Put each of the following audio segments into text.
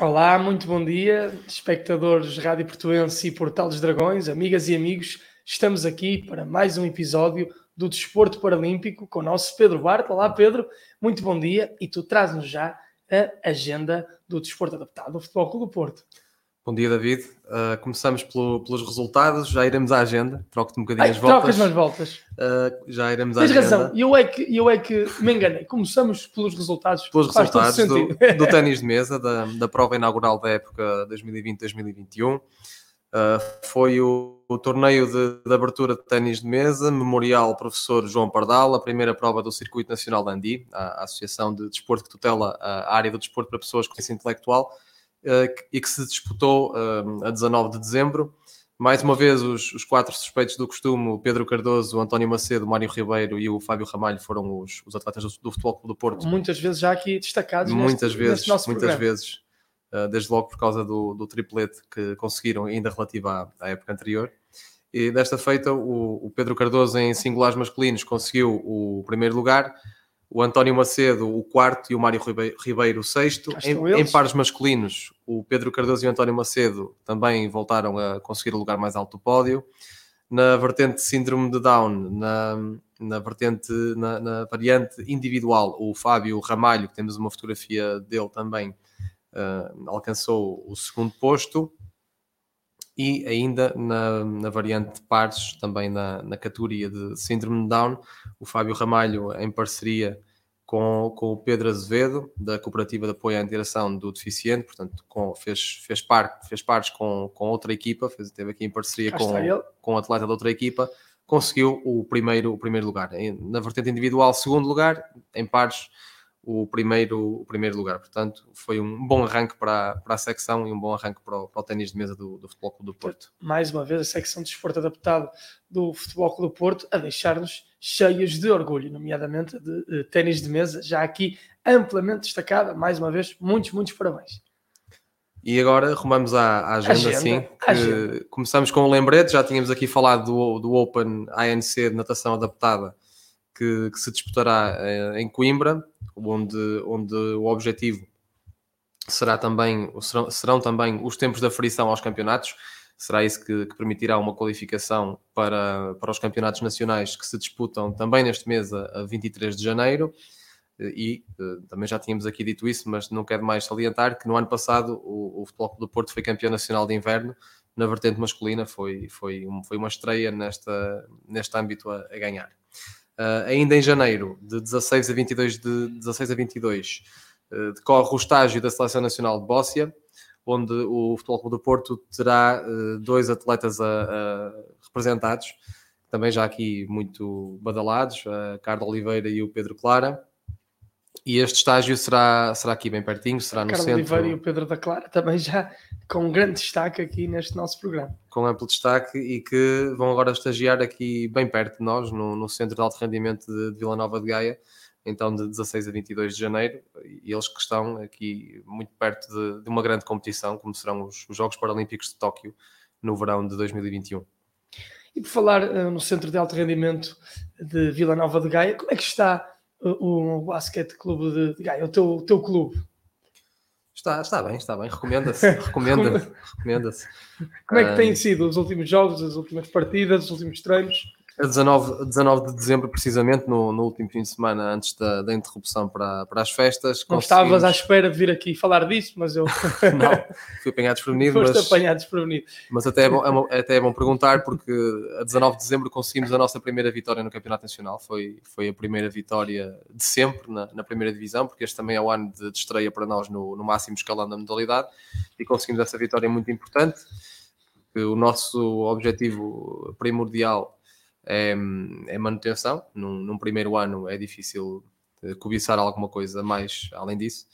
Olá, muito bom dia, espectadores Rádio Portuense e Portal dos Dragões, amigas e amigos. Estamos aqui para mais um episódio do Desporto Paralímpico com o nosso Pedro Bart. Olá, Pedro, muito bom dia e tu traz-nos já a agenda do desporto adaptado do Futebol Clube do Porto. Bom dia, David. Uh, começamos pelo, pelos resultados, já iremos à agenda. Troco-te um bocadinho Ai, as voltas. Trocas nas voltas. Uh, já iremos à Tens agenda. razão, eu é, que, eu é que me enganei. Começamos pelos resultados. Pelos Faz resultados do, do ténis de mesa, da, da prova inaugural da época 2020-2021. Uh, foi o, o torneio de, de abertura de ténis de mesa, Memorial Professor João Pardal, a primeira prova do Circuito Nacional da Andi, a, a Associação de Desporto que tutela a área do desporto para pessoas com deficiência intelectual, e que se disputou uh, a 19 de dezembro. Mais uma vez, os, os quatro suspeitos do costume, o Pedro Cardoso, o António Macedo, o Mário Ribeiro e o Fábio Ramalho, foram os, os atletas do, do Futebol Clube do Porto Muitas vezes já aqui destacados. muitas neste, vezes, neste nosso muitas programa. vezes, uh, desde logo por causa do, do triplete que conseguiram, ainda relativo à, à época anterior. E desta feita, o, o Pedro Cardoso, em singulares masculinos, conseguiu o primeiro lugar, o António Macedo, o quarto, e o Mário Ribe- Ribeiro, o sexto. Em, em pares masculinos, o Pedro Cardoso e o António Macedo também voltaram a conseguir o lugar mais alto do pódio. Na vertente síndrome de Down, na, na vertente, na, na variante individual, o Fábio Ramalho, que temos uma fotografia dele também, ah, alcançou o segundo posto. E ainda na, na variante de pares, também na, na categoria de síndrome de Down, o Fábio Ramalho, em parceria com, com o Pedro Azevedo, da Cooperativa de Apoio à Integração do Deficiente, portanto, com- fez, fez, par, fez pares com, com outra equipa, fez, teve aqui em parceria com, com o atleta da outra equipa, conseguiu o primeiro, o primeiro lugar. Na vertente individual, segundo lugar, em pares, o primeiro, o primeiro lugar. Portanto, foi um bom arranque para, para a secção e um bom arranque para o, para o ténis de mesa do, do Futebol Clube do Porto. mais uma vez a secção de desporto adaptado do Futebol Clube do Porto a deixar-nos cheios de orgulho, nomeadamente de eh, ténis de mesa, já aqui amplamente destacada. Mais uma vez, muitos, muitos parabéns. E agora rumamos à, à agenda, Agenda, sim. que agenda. Começamos com um lembrete, já tínhamos aqui falado do, do Open ANC de natação adaptada, que, que se disputará eh, em Coimbra, onde, onde o objetivo será também, serão, serão também os tempos de aferição aos campeonatos. Será isso que, que permitirá uma qualificação para, para os campeonatos nacionais que se disputam também neste mês, a, a 23 de janeiro. E eh, também já tínhamos aqui dito isso, mas não quero mais salientar que no ano passado o, o Futebol do Porto foi campeão nacional de inverno na vertente masculina, foi, foi, um- foi uma estreia nesta, neste âmbito a, a ganhar. Ah, ainda em janeiro, de 16 a 22, de 16 a 22 eh, decorre o estágio da Seleção Nacional de Bóssia, onde o Futebol Clube do Porto terá eh, dois atletas representados, também já aqui muito badalados, a Carla Oliveira e o Pedro Clara. E este estágio será, será aqui bem pertinho, será no Carlos centro, Oliveira e o Pedro da Clara também já com um grande destaque aqui neste nosso programa. com amplo destaque e que vão agora estagiar aqui bem perto de nós, no, no Centro de Alto Rendimento de, de Vila Nova de Gaia, então de 16 a 22 de janeiro, e eles que estão aqui muito perto de, de uma grande competição, como serão os, os Jogos Paralímpicos de Tóquio no verão de 2021. E por falar eh, no Centro de Alto Rendimento de Vila Nova de Gaia, como é que está o Basquete Clube de, de Gaia, o teu, o teu clube? Está, está bem, está bem, recomenda-se, recomenda-se, recomenda-se. Como é que têm sido os últimos jogos, as últimas partidas, os últimos treinos? A 19, 19 de dezembro, precisamente, no, no último fim de semana, antes da, da interrupção para, para as festas. Não estavas à espera de vir aqui falar disso, mas eu Não, fui apanhado desprevenido, foste mas, apanhado desprevenido. mas até, é bom, é, bom- até é bom perguntar, porque a 19 de dezembro conseguimos a nossa primeira vitória no Campeonato Nacional. Foi, foi a primeira vitória de sempre na, na primeira divisão, porque este também é o ano de, de estreia para nós no, no máximo escalão da modalidade, e conseguimos essa vitória muito importante. O nosso objetivo primordial é, é manutenção. Num, num primeiro ano é difícil eh, cobiçar alguma coisa mais além disso.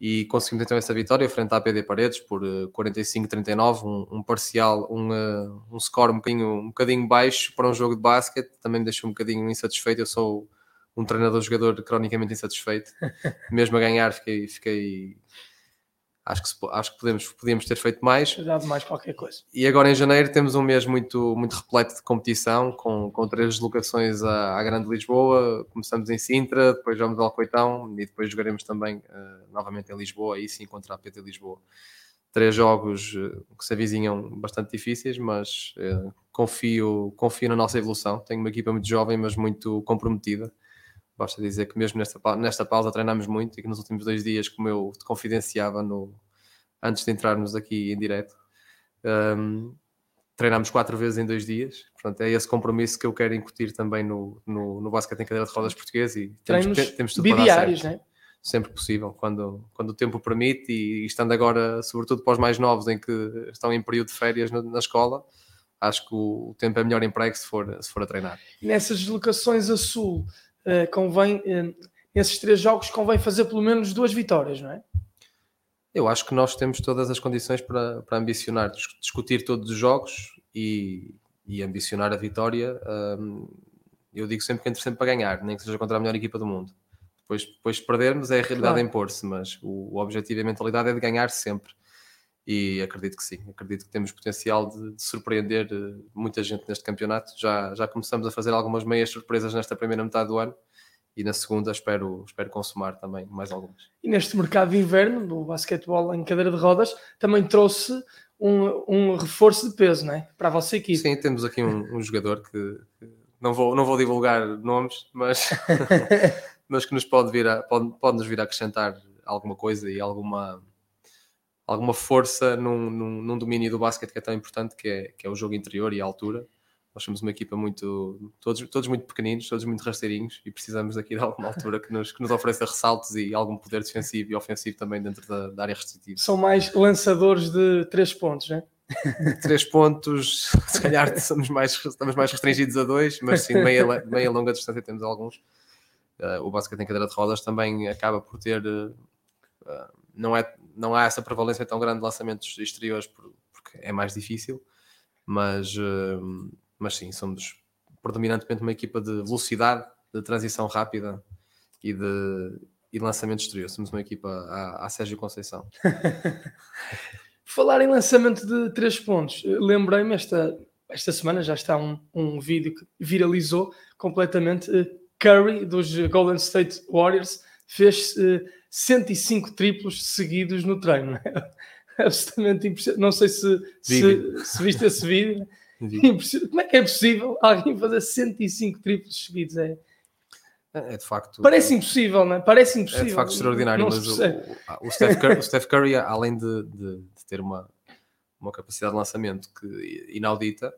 E conseguimos então essa vitória frente à PD Paredes por eh, 45-39, um, um parcial, um, eh, um score um bocadinho, um bocadinho baixo para um jogo de basquete, também me deixou um bocadinho insatisfeito. Eu sou um treinador-jogador cronicamente insatisfeito, mesmo a ganhar, fiquei, fiquei acho que, acho que podemos, podíamos ter feito mais. Dado mais qualquer coisa. E agora em janeiro temos um mês muito, muito repleto de competição, com, com três deslocações à, à Grande Lisboa. Começamos em Sintra, depois vamos ao Coitão e depois jogaremos também uh, novamente em Lisboa, aí sim contra a PT Lisboa. Três jogos uh, que se avizinham bastante difíceis, mas uh, confio, confio na nossa evolução. Tenho uma equipa muito jovem, mas muito comprometida. Basta dizer que mesmo nesta, nesta pausa treinamos muito e que nos últimos dois dias, como eu te confidenciava no, antes de entrarmos aqui em direto, um, treinámos quatro vezes em dois dias. Portanto, é esse compromisso que eu quero incutir também no, no, no basquete em cadeira de rodas português e temos, temos tudo bidiários, para dar certo. Né? sempre possível, quando, quando o tempo permite e, e, estando agora, sobretudo para os mais novos, em que estão em período de férias na, na escola, acho que o, o, tempo é melhor emprego se for, se for a treinar. Nessas deslocações a sul, convém, uh, nesses três jogos, convém fazer pelo menos duas vitórias, não é? Eu acho que nós temos todas as condições para, para ambicionar, discutir todos os jogos e, e ambicionar a vitória. Eu digo sempre que entro sempre para ganhar, nem que seja contra a melhor equipa do mundo. Depois, depois de perdermos é a realidade claro. impor-se, mas o, o, objetivo e a mentalidade é de ganhar sempre. E acredito que sim, acredito que temos potencial de, de surpreender eh, muita gente neste campeonato. Já, já começamos a fazer algumas meias surpresas nesta primeira metade do ano e na segunda espero, espero consumar também mais algumas. E neste mercado de inverno do basquetebol em cadeira de rodas também trouxe um, um reforço de peso não é? para a vossa equipe. Sim, temos aqui um, um jogador que, que, não, vou, não vou divulgar nomes, mas, mas que nos pode, vir a, pode, pode nos vir a acrescentar alguma coisa e alguma, alguma força num, num, num domínio do basquete que é tão importante que é, que é o jogo interior e a altura nós somos uma equipa muito, todos, todos muito pequeninos, todos muito rasteirinhos e precisamos aqui de alguma altura que nos, que nos ofereça ressaltos e algum poder defensivo e ofensivo também dentro da, da área restritiva. São mais lançadores de três pontos, não é? três pontos, se calhar somos mais, estamos mais restringidos a dois, mas sim, meia, meia longa distância temos alguns. Uh, o basquete em cadeira de rodas também acaba por ter. Uh, não, é, não há essa prevalência tão grande de lançamentos exteriores porque é mais difícil, mas. Uh, mas sim, somos predominantemente uma equipa de velocidade, de transição rápida e de e lançamento exterior. Somos uma equipa à, à Sérgio Conceição. Falar em lançamento de três pontos, lembrei-me esta, esta semana já está um, um vídeo que viralizou completamente. Eh, Curry dos Golden State Warriors fez uh, eh, 105 triplos seguidos no treino. Absolutamente impressionante. Não sei se, se, se viste esse vídeo. Como é que é possível alguém fazer 105 triplos seguidos? É, é, é de facto. Parece impossível, não é? Parece impossível. É de facto extraordinário, mas o, o, Steph Curry, o, Steph Curry, além de, de, de, ter uma, uma capacidade de lançamento que, inaudita,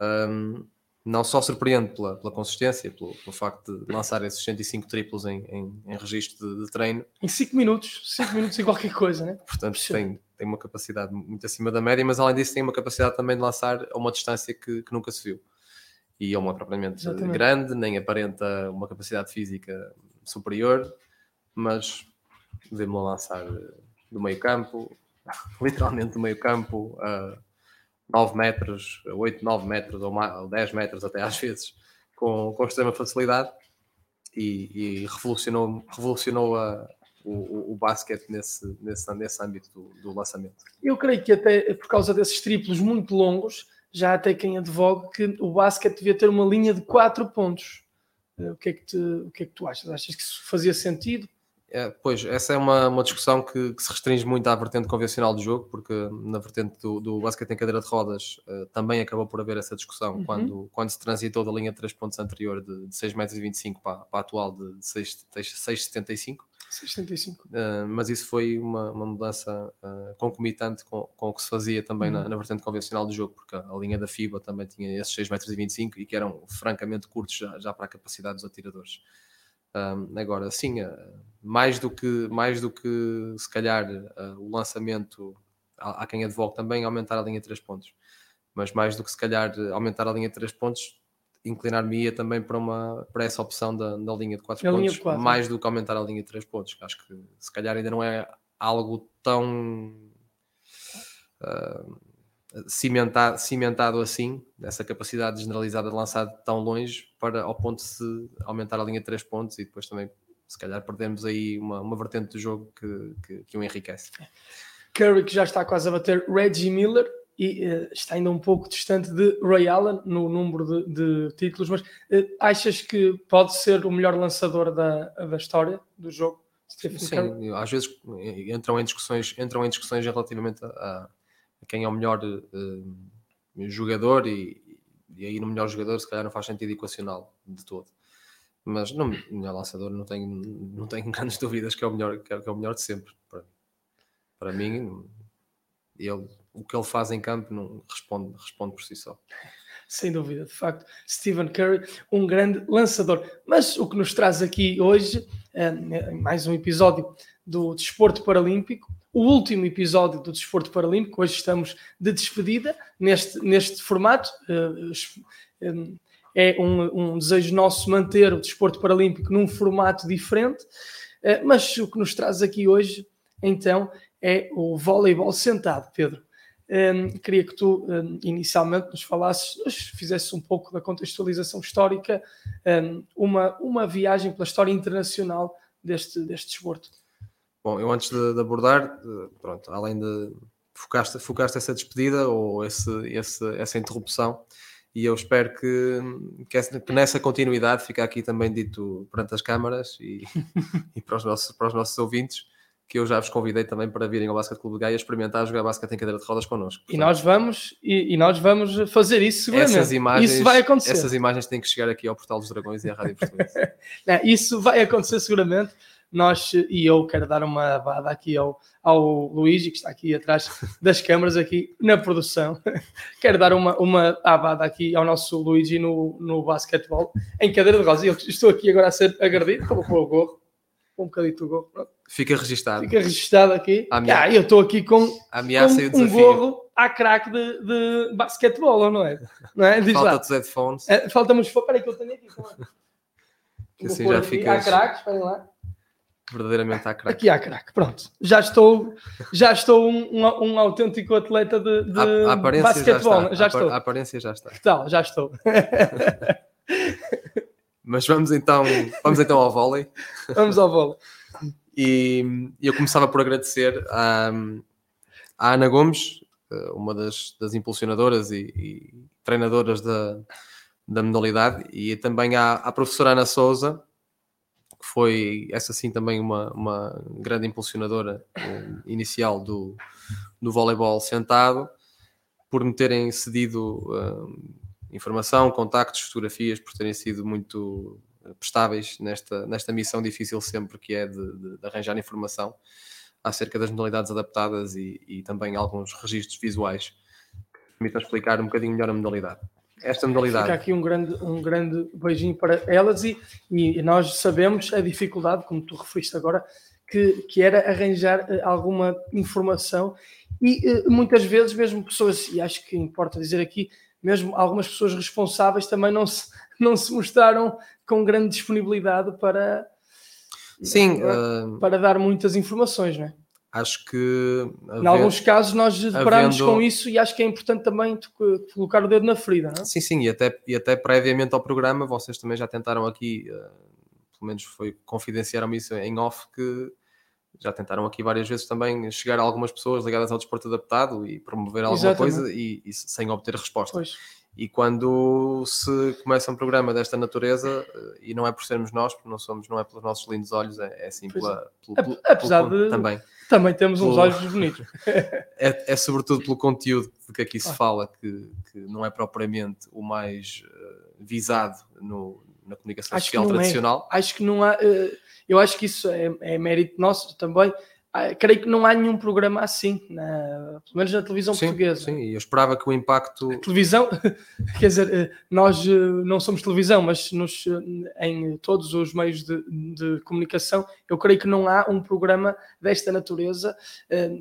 um, não só surpreende pela, pela consistência, pelo, pelo, facto de lançar esses 105 triplos em, em, em registro de, de, treino. Em 5 minutos, 5 minutos em qualquer coisa, né? Portanto, tem, tem uma capacidade muito acima da média, mas além disso tem uma capacidade também de lançar a uma distância que, que nunca se viu. E é uma propriamente Exatamente. grande, nem aparenta uma capacidade física superior, mas vemos-la lançar do meio campo, literalmente do meio campo, a 9 metros, 8, 9 metros ou 10 metros até às vezes, com, com extrema facilidade e, e revolucionou, revolucionou a, o, o basquete nesse, nesse, nesse âmbito do, do, lançamento. Eu creio que até por causa desses triplos muito longos, já até quem advoga que o basquete devia ter uma linha de 4 pontos. Eh, o que, é que te, o que é que tu achas? Achas que isso fazia sentido? É, pois, essa é uma, uma discussão que, que, se restringe muito à vertente convencional do jogo, porque na vertente do, do basquete em cadeira de rodas uh, também acabou por haver essa discussão uhum. quando, quando se transitou da linha de 3 pontos anterior de, de 6,25m para, para a atual de 6,75m. 6,75. Uh, mas isso foi uma, uma mudança uh, concomitante com, com o que se fazia também uhum. na, na, vertente convencional do jogo, porque a, linha da FIBA também tinha esses 6,25m e que eram francamente curtos já, já para a capacidade dos atiradores. Um, agora, sim, uh, mais, do que, mais do que se calhar uh, o lançamento, há, há quem advogue também aumentar a linha de 3 pontos, mas mais do que se calhar aumentar a linha de 3 pontos, inclinar-me-ia também para, uma, para essa opção da, da linha de 4 pontos, de mais do que aumentar a linha de 3 pontos. Acho que se calhar ainda não é algo tão. Uh, cimentado, cimentado assim, essa capacidade generalizada de lançar tão longe, para ao ponto de aumentar a linha de 3 pontos e depois também se calhar perdemos aí uma, uma vertente do jogo que, que, que o enriquece. Curry que já está quase a bater Reggie Miller e uh, está ainda um pouco distante de Ray Allen no número de, de títulos, mas uh, achas que pode ser o melhor lançador da, da história do jogo? Stephen Sim, Curry? às vezes entram em discussões, entram em discussões relativamente a, a quem é o melhor uh, jogador e, e aí no melhor jogador se calhar não faz sentido equacional de todo. Mas no melhor lançador não tenho, não tenho grandes dúvidas que é o melhor, que é, que é o melhor de sempre. Para, para mim, ele o que ele faz em campo não responde, responde por si só. Sem dúvida, de facto, Stephen Curry, um grande lançador. Mas o que nos traz aqui hoje, é mais um episódio do Desporto Paralímpico, o último episódio do Desporto Paralímpico. Hoje estamos de despedida neste, neste formato. Eh, é um, um desejo nosso manter o Desporto Paralímpico num formato diferente, eh, mas o que nos traz aqui hoje, então, é o voleibol sentado, Pedro. Um, queria que tu um, inicialmente nos falasses, nos fizesses um pouco da contextualização histórica, um, uma, uma viagem pela história internacional deste, deste desporto. Bom, eu antes de, de abordar, pronto, além de focaste, focaste essa despedida ou esse, esse, essa interrupção, e eu espero que, que, essa, que, nessa continuidade fique aqui também dito perante as câmaras e, e para, os nossos, para os nossos ouvintes que eu já vos convidei também para virem ao Basquete Clube de Gaia experimentar jogar basquete em cadeira de rodas connosco. Portanto, e nós vamos e, e, nós vamos fazer isso seguramente. Essas imagens, isso vai acontecer. Essas imagens têm que chegar aqui ao Portal dos Dragões e à Rádio Portuguesa. isso vai acontecer seguramente. Nós e eu quero dar uma abada aqui ao, ao Luigi, que está aqui atrás das câmaras, aqui na produção. quero dar uma, uma abada aqui ao nosso Luigi no, no basquetebol em cadeira de rodas. Eu estou aqui agora a ser agredido, como o gorro um bocadinho do gol. Fica registado. Fica registado aqui. Ah, eu estou aqui com, com um gorro à craque de, de basquetebol, não é? Não é? Falta-te os headphones. É, Falta-me os Espera aí que eu tenho aqui. Que assim já fica. À craque, esperem lá. Verdadeiramente à craque. Aqui à craque, pronto. Já estou, já estou um, um, um autêntico atleta de, de a, a basquetebol. Já, já estou. A aparência já está. Que tal? Já estou. Mas vamos então, vamos então ao vôlei. Vamos ao vôlei. E eu começava por agradecer à, à Ana Gomes, eh, uma das, das impulsionadoras e, e, treinadoras da, da modalidade, e também à, à professora Ana Souza, foi essa sim também uma, uma grande impulsionadora um, inicial do, do voleibol sentado, por me terem cedido um, informação, contactos, fotografias, por terem sido muito eh, prestáveis nesta, nesta missão difícil sempre que é de, de, de arranjar informação acerca das modalidades adaptadas e, e, também alguns registros visuais que permitam explicar um bocadinho melhor a modalidade. Esta modalidade. Fica aqui um grande, um grande beijinho para elas e, e nós sabemos a dificuldade, como tu referiste agora, que, que era arranjar eh, alguma informação e eh, muitas vezes mesmo pessoas, e acho que importa dizer aqui, mesmo algumas pessoas responsáveis também não se, não se mostraram com grande disponibilidade para, Sim, para, uh, para dar muitas informações, não é? Acho que. Em alguns casos nós deparamos havendo... com isso e acho que é importante também colocar o dedo na ferida, não é? Sim, sim, e até, e até previamente ao programa vocês também já tentaram aqui, uh, pelo menos foi confidenciaram isso em off, que já tentaram aqui várias vezes também chegar a algumas pessoas ligadas ao desporto adaptado e promover alguma Exatamente. coisa e, e, sem obter resposta. Pois. E quando se começa um programa desta natureza, eh, e não é por sermos nós, porque não somos, não é pelos nossos lindos olhos, é, é sim pela, pelo, pelo, Apesar pelo, de também. Também temos uns olhos bonitos. é, é, sobretudo pelo conteúdo de que aqui se ah. fala, que, que, não é propriamente o mais uh, visado no, na comunicação acho social é. tradicional. É. Acho que não há. Uh, eu acho que isso é, é mérito nosso também. Ah, creio que não há nenhum programa assim, na, pelo menos na televisão sim, portuguesa. Sim, eu esperava que o impacto. A televisão, quer dizer, eh, nós eh, não somos televisão, mas nos, eh, em todos os meios de, de comunicação, eu creio que não há um programa desta natureza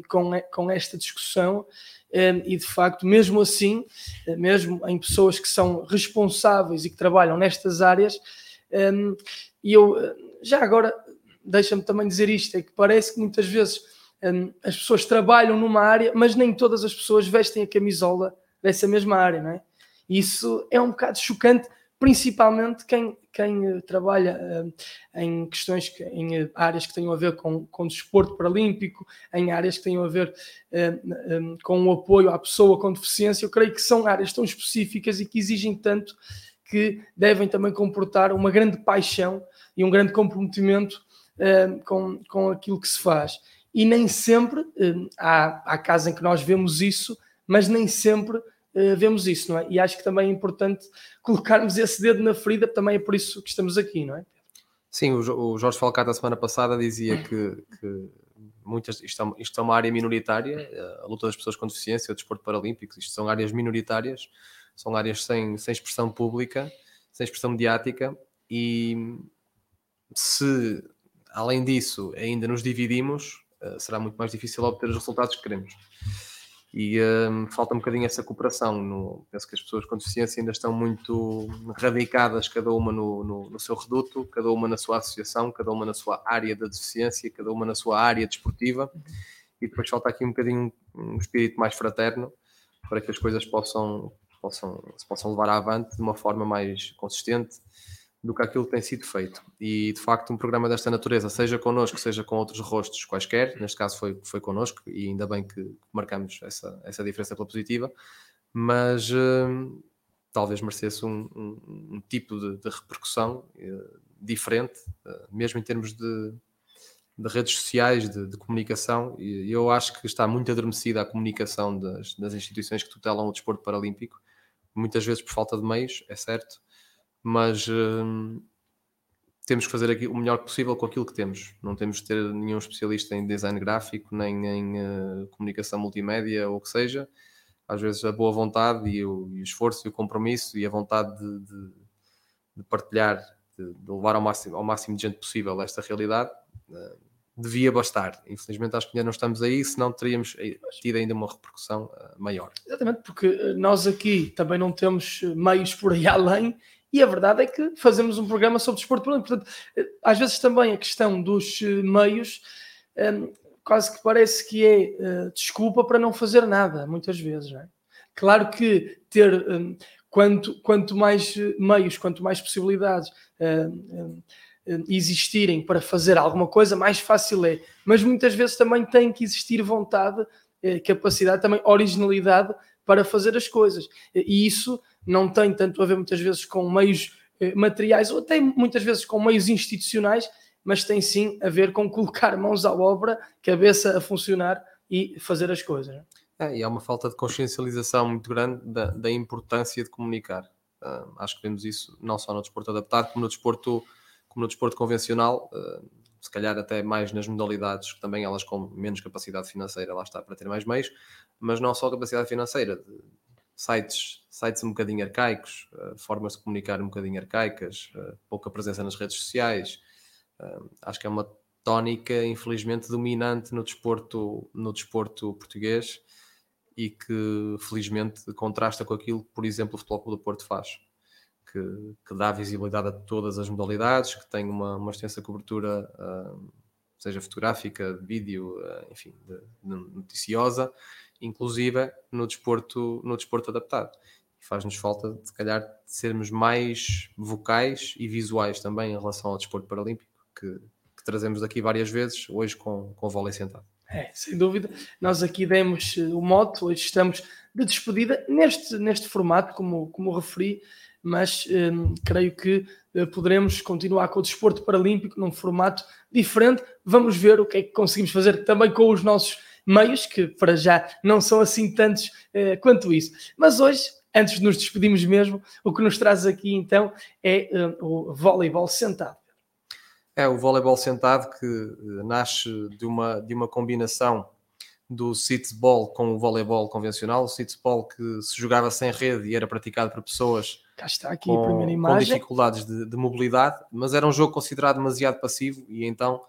com, com esta discussão. E de facto, mesmo assim, mesmo em pessoas que são responsáveis e que trabalham nestas áreas, e eu já agora, deixa-me também dizer isto: é que parece que muitas vezes um, as pessoas trabalham numa área, mas nem todas as pessoas vestem a camisola dessa mesma área, não é? E isso é um bocado chocante principalmente quem, quem trabalha em questões, que, em áreas que tenham a ver com, com desporto paralímpico, em áreas que tenham a ver com o apoio à pessoa com deficiência, eu creio que são áreas tão específicas e que exigem tanto que devem também comportar uma grande paixão e um grande comprometimento com, com aquilo que se faz. E nem sempre há, há casos em que nós vemos isso, mas nem sempre uh, vemos isso, não é? E acho que também é importante colocarmos esse dedo na ferida, também é por isso que estamos aqui, não é? Sim, o, Jorge Falcata, a semana passada, dizia que, que muitas, isto, é, isto é uma área minoritária, eh, a luta das pessoas com deficiência, o desporto paralímpico, isto são áreas minoritárias, são áreas sem, sem expressão pública, sem expressão mediática, e se, além disso, ainda nos dividimos, eh, será muito mais difícil obter os resultados que queremos. E um, falta um bocadinho essa cooperação. No, penso que as pessoas com deficiência ainda estão muito radicadas, cada uma no, no, no, seu reduto, cada uma na sua associação, cada uma na sua área da deficiência, cada uma na sua área desportiva. E depois falta aqui um bocadinho um espírito mais fraterno para que as coisas possam, possam, se possam levar avante de uma forma mais consistente do que aquilo que tem sido feito. E de facto, um programa desta natureza, seja connosco, seja com outros rostos quaisquer, neste caso foi, foi connosco, e ainda bem que marcamos essa, essa diferença pela positiva, mas uh, talvez merecesse um, um, um tipo de, de repercussão uh, diferente, uh, mesmo em termos de, de redes sociais, de, de, comunicação, e eu acho que está muito adormecida a comunicação das, das instituições que tutelam o desporto paralímpico, muitas vezes por falta de meios, é certo, mas uh, temos que fazer aqui o melhor possível com aquilo que temos. Não temos de ter nenhum especialista em design gráfico, nem em uh, comunicação multimédia ou o que seja. Às vezes a boa vontade e o, e o esforço e o compromisso e a vontade de, de, de partilhar, de, de, levar ao máximo, ao máximo de gente possível esta realidade, uh, devia bastar. Infelizmente acho que ainda não estamos aí, senão teríamos eh, tido ainda uma repercussão uh, maior. Exatamente, porque nós aqui também não temos meios por aí além e a verdade é que fazemos um programa sobre desporto Portanto, eh, às vezes também a questão dos eh, meios um, ehm, quase que parece que é uh, desculpa para não fazer nada, muitas vezes. É? Claro que ter um, ehm, quanto, quanto mais meios, quanto mais possibilidades uh, uh, existirem para fazer alguma coisa, mais fácil é. Mas muitas vezes também tem que existir vontade, capacidade, também originalidade para fazer as coisas. E isso não tem tanto a ver muitas vezes com meios eh, materiais ou até muitas vezes com meios institucionais, mas tem sim a ver com colocar mãos à obra, cabeça a funcionar e fazer as coisas. É, e há uma falta de consciencialização muito grande da, da importância de comunicar. Uh, acho que vemos isso não só no desporto adaptado, como no desporto, como no desporto convencional, uh, se calhar até mais nas modalidades, que também elas com menos capacidade financeira, lá está, para ter mais meios, mas não só capacidade financeira, sites, sites um bocadinho arcaicos, uh, formas de comunicar um bocadinho arcaicas, uh, pouca presença nas redes sociais. Uh, acho que é uma tónica, infelizmente, dominante no desporto, no desporto português e que, felizmente, contrasta com aquilo que, por exemplo, o Futebol Clube do Porto faz. Que, que dá visibilidade a todas as modalidades, que tem uma, uma extensa cobertura, seja fotográfica, de vídeo, enfim, de, de noticiosa, inclusive no desporto, no desporto adaptado. Faz-nos falta, se calhar, sermos mais vocais e visuais também em relação ao desporto paralímpico, que, que trazemos aqui várias vezes, hoje com, com o vôlei sentado. É, sem dúvida. Nós aqui demos eh, o moto, hoje estamos de despedida neste, neste formato, como, como referi, mas hum, creio que uh, poderemos continuar com o desporto paralímpico num formato diferente. Vamos ver o que é que conseguimos fazer também com os nossos meios, que para já não são assim tantos uh, quanto isso. Mas hoje, antes de nos despedirmos mesmo, o que nos traz aqui então é uh, o voleibol sentado. É o voleibol sentado que uh, nasce de uma, de uma combinação do sitball com o voleibol convencional, o sitball que se jogava sem rede e era praticado por pessoas Cá está aqui com, a primeira imagem. com dificuldades de, de, mobilidade, mas era um jogo considerado demasiado passivo e então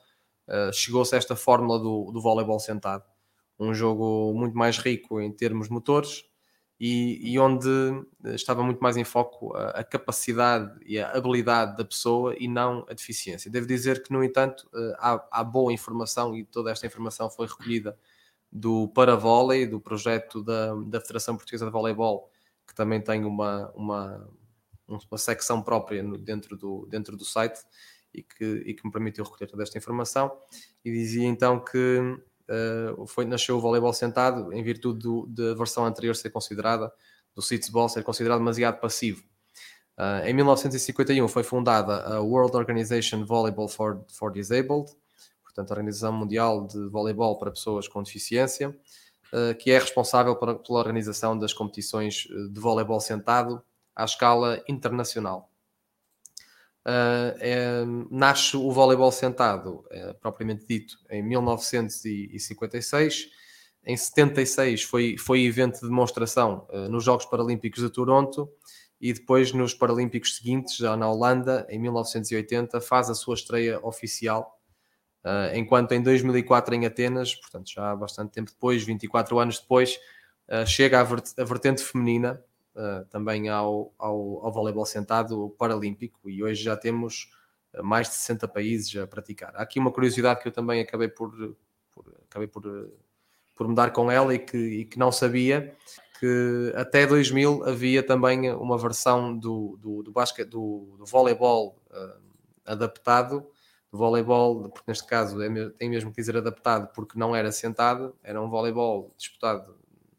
uh, chegou-se a esta fórmula do, do voleibol sentado um jogo muito mais rico em termos motores e, e onde estava muito mais em foco a, a, capacidade e a habilidade da pessoa e não a deficiência. Devo dizer que, no entanto, eh, há, há boa informação e toda esta informação foi recolhida do Paravólei, do projeto da, da Federação Portuguesa de Voleibol, que também tem uma, uma, uma secção própria dentro do, dentro do site e que, e que me permitiu recolher toda esta informação. E dizia então que uh, foi, nasceu o voleibol sentado em virtude da versão anterior ser considerada, do Ball ser considerado demasiado passivo. Uh, em 1951 foi fundada a World Organization Volleyball for, for Disabled, portanto, a Organização Mundial de Voleibol para Pessoas com Deficiência, que é responsável pela, organização das competições de voleibol sentado à escala internacional. Uh, é, nasce o voleibol sentado, é, propriamente dito, em 1956. Em 76 foi, foi evento de demonstração nos Jogos Paralímpicos de Toronto e depois nos Paralímpicos seguintes, já na Holanda, em 1980, faz a sua estreia oficial. Uh, enquanto em 2004 em Atenas, portanto já há bastante tempo depois, 24 anos depois, chega a, vert vertente feminina uh, também ao, ao, ao voleibol sentado paralímpico e hoje já temos mais de 60 países a praticar. Há aqui uma curiosidade que eu também acabei por, por acabei por, por me dar com ela e que, e que não sabia, que até 2000 havia também uma versão do, do, do, do, do voleibol uh, adaptado, do voleibol, porque neste caso é, tem mesmo que dizer adaptado, porque não era sentado, era um voleibol disputado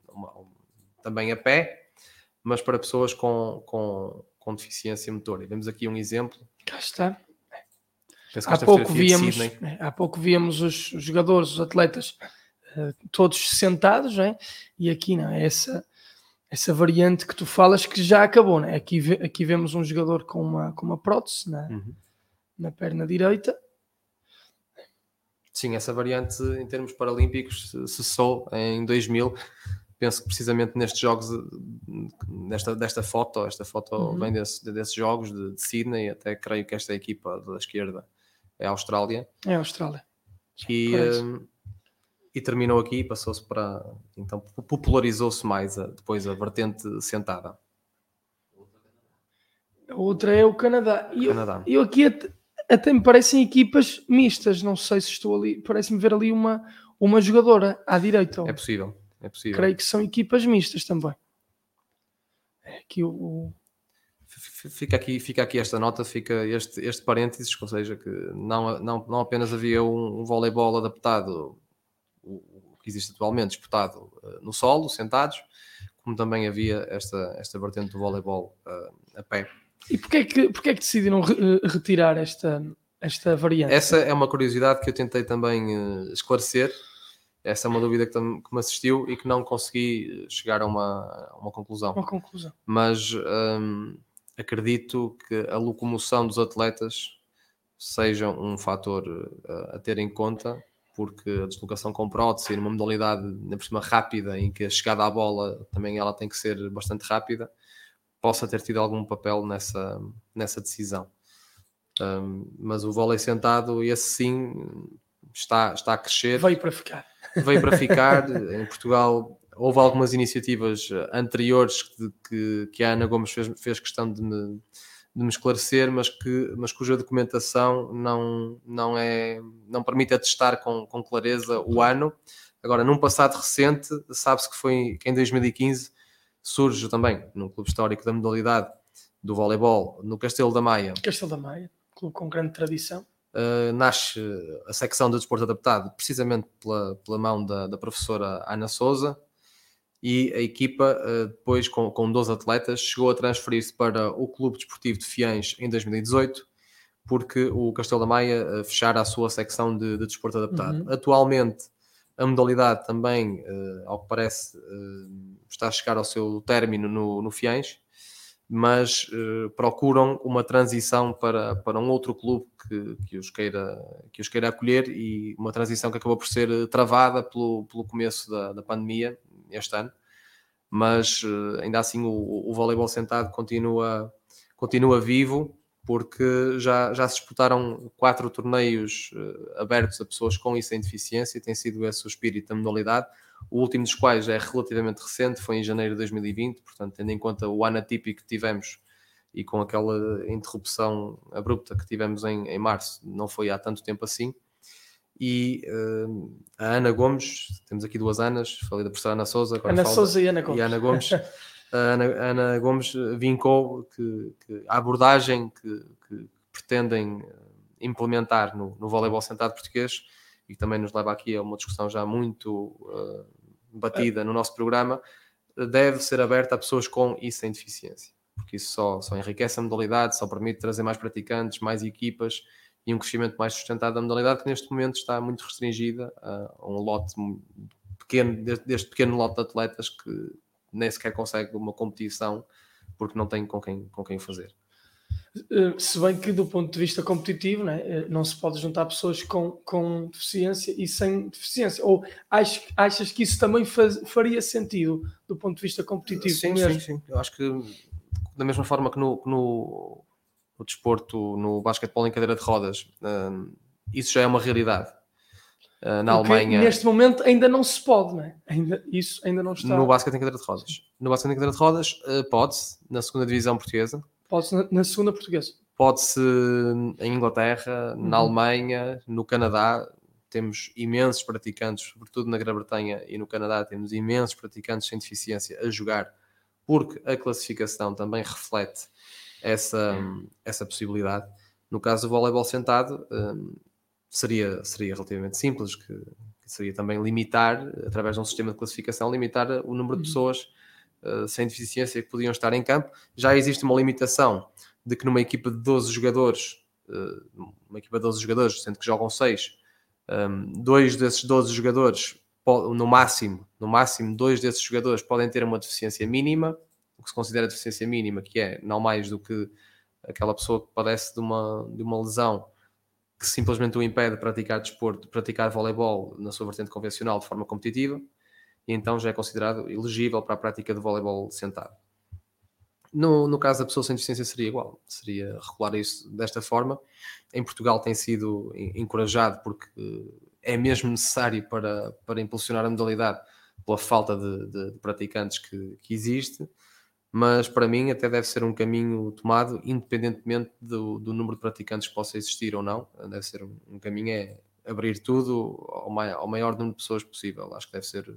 uma, também a pé, mas para pessoas com, com, com deficiência motora. E vemos aqui um exemplo. Cá está. Há pouco, víamos, há pouco víamos os, os jogadores, os atletas, uh, todos sentados, é? e aqui não, é essa, essa variante que tu falas que já acabou. Né? Aqui, aqui vemos um jogador com uma, com uma prótese na, uhum. na perna direita. Sim, essa variante em termos paralímpicos cessou em 2000 penso que precisamente nestes jogos, nesta, desta foto, esta foto uhum. vem desse, desses jogos de, de Sydney, até creio que esta equipa da esquerda é a Austrália. É a Austrália. E, um, e terminou aqui, passou-se para. Então popularizou-se mais a, depois a vertente sentada. A outra é o Canadá. E Canadá. Eu, eu aqui até, me parecem equipas mistas, não sei se estou ali, parece-me ver ali uma, uma jogadora à direita. É possível. É possível. Creio que são equipas mistas também. É aqui o, Fica aqui, fica aqui esta nota, fica este, este parênteses, ou seja, que não, não, não apenas havia um, um voleibol adaptado, o, que existe atualmente, disputado uh, no solo, sentados, como também havia esta, esta vertente do voleibol uh, a pé. E porquê é que, porquê é que decidiram re eh, retirar esta, esta variante? Essa é uma curiosidade que eu tentei também uh, esclarecer, essa é uma dúvida que, que, me assistiu e que não consegui chegar a uma, uma conclusão. Uma conclusão. Mas hum, acredito que a locomoção dos atletas seja um fator uh, a ter em conta, porque a deslocação com prótese numa modalidade na por cima rápida, em que a chegada à bola também ela tem que ser bastante rápida, possa ter tido algum papel nessa, nessa decisão. Um, mas o vôlei sentado, esse sim, está, está a crescer. Veio para ficar veio para ficar. em Portugal houve algumas iniciativas anteriores que, que, que a Ana Gomes fez, fez questão de me, de me esclarecer, mas, que, mas cuja documentação não, não, é, não permite atestar com, com clareza o ano. Agora, num passado recente, sabe-se que foi que em 2015 surge também, no clube histórico da modalidade do voleibol, no Castelo da Maia. Castelo da Maia, clube com grande tradição uh, nasce a secção de desporto adaptado precisamente pela, pela mão da, da professora Ana Souza e a equipa, uh, depois com, com 12 atletas, chegou a transferir-se para o Clube Desportivo de Fiães em 2018, porque o Castelo da Maia uh, fechara a sua secção de, de desporto adaptado. Uhum. Atualmente, a modalidade também, ao que parece, está a chegar ao seu término no, no Fiães, mas uh, procuram uma transição para, para um outro clube que, que, os queira, que os queira acolher e uma transição que acabou por ser travada pelo, pelo começo da, da pandemia este ano, mas uh, ainda assim o, o voleibol sentado continua, continua vivo porque já, já se disputaram quatro torneios uh, abertos a pessoas com e sem deficiência, tem sido esse o espírito da modalidade o último dos quais é relativamente recente, foi em janeiro de 2020, portanto, tendo em conta o ano atípico que tivemos e com aquela interrupção abrupta que tivemos em, em março, não foi há tanto tempo assim. E uh, a Ana Gomes, temos aqui duas Anas, falei da professora Ana Souza, Ana Souza e Ana Gomes. E Ana Gomes. a Ana, a Ana Gomes vincou que, que a abordagem que, que pretendem implementar no, no voleibol sentado português e também nos leva aqui a uma discussão já muito uh, batida no nosso programa, deve ser aberta a pessoas com e sem deficiência, porque isso só, só enriquece a modalidade, só permite trazer mais praticantes, mais equipas e um crescimento mais sustentado. Da modalidade que neste momento está muito restringida a um lote pequeno, deste pequeno lote de atletas que nem sequer consegue uma competição porque não tem com quem, com quem fazer. Eh, se bem que do ponto de vista competitivo né, eh, não se pode juntar pessoas com, com deficiência e sem deficiência ou achas, achas que isso também faz, faria sentido do ponto de vista competitivo sim, mesmo? sim, sim, eu acho que da mesma forma que no, no, no desporto, no basquetebol em cadeira de rodas uh, isso já é uma realidade uh, na Alemanha neste momento ainda não se pode, né? ainda, isso ainda não está no basquete em cadeira de rodas no basquete em cadeira de rodas uh, pode-se na segunda divisão portuguesa Pode-se na, na, segunda portuguesa. Pode-se em Inglaterra, uhum. na Alemanha, no Canadá. Temos imensos praticantes, sobretudo na Grã-Bretanha e no Canadá, temos imensos praticantes sem deficiência a jogar, porque a classificação também reflete essa, essa possibilidade. No caso do voleibol sentado, um, seria, seria relativamente simples, que, que, seria também limitar, através de um sistema de classificação, limitar o número de uhum. pessoas eh, sem deficiência que podiam estar em campo. Já existe uma limitação de que numa equipa de 12 jogadores, uh, uma equipa de 12 jogadores, sendo que jogam 6, um, ehm, dois desses 12 jogadores, no máximo, no máximo, dois desses jogadores podem ter uma deficiência mínima, o que se considera deficiência mínima, que é não mais do que aquela pessoa que padece de uma, de uma lesão que simplesmente o impede de praticar desporto, de praticar voleibol na sua vertente convencional de forma competitiva e então já é considerado elegível para a prática de voleibol sentado. No, no caso da pessoa sem deficiência seria igual, seria regular isso desta forma. Em Portugal tem sido encorajado porque é mesmo necessário para, para impulsionar a modalidade pela falta de, de, de praticantes que, que existe, mas para mim até deve ser um caminho tomado independentemente do, do número de praticantes que possa existir ou não. Deve ser um, um caminho é abrir tudo ao maior, ao maior número de pessoas possível. Acho que deve ser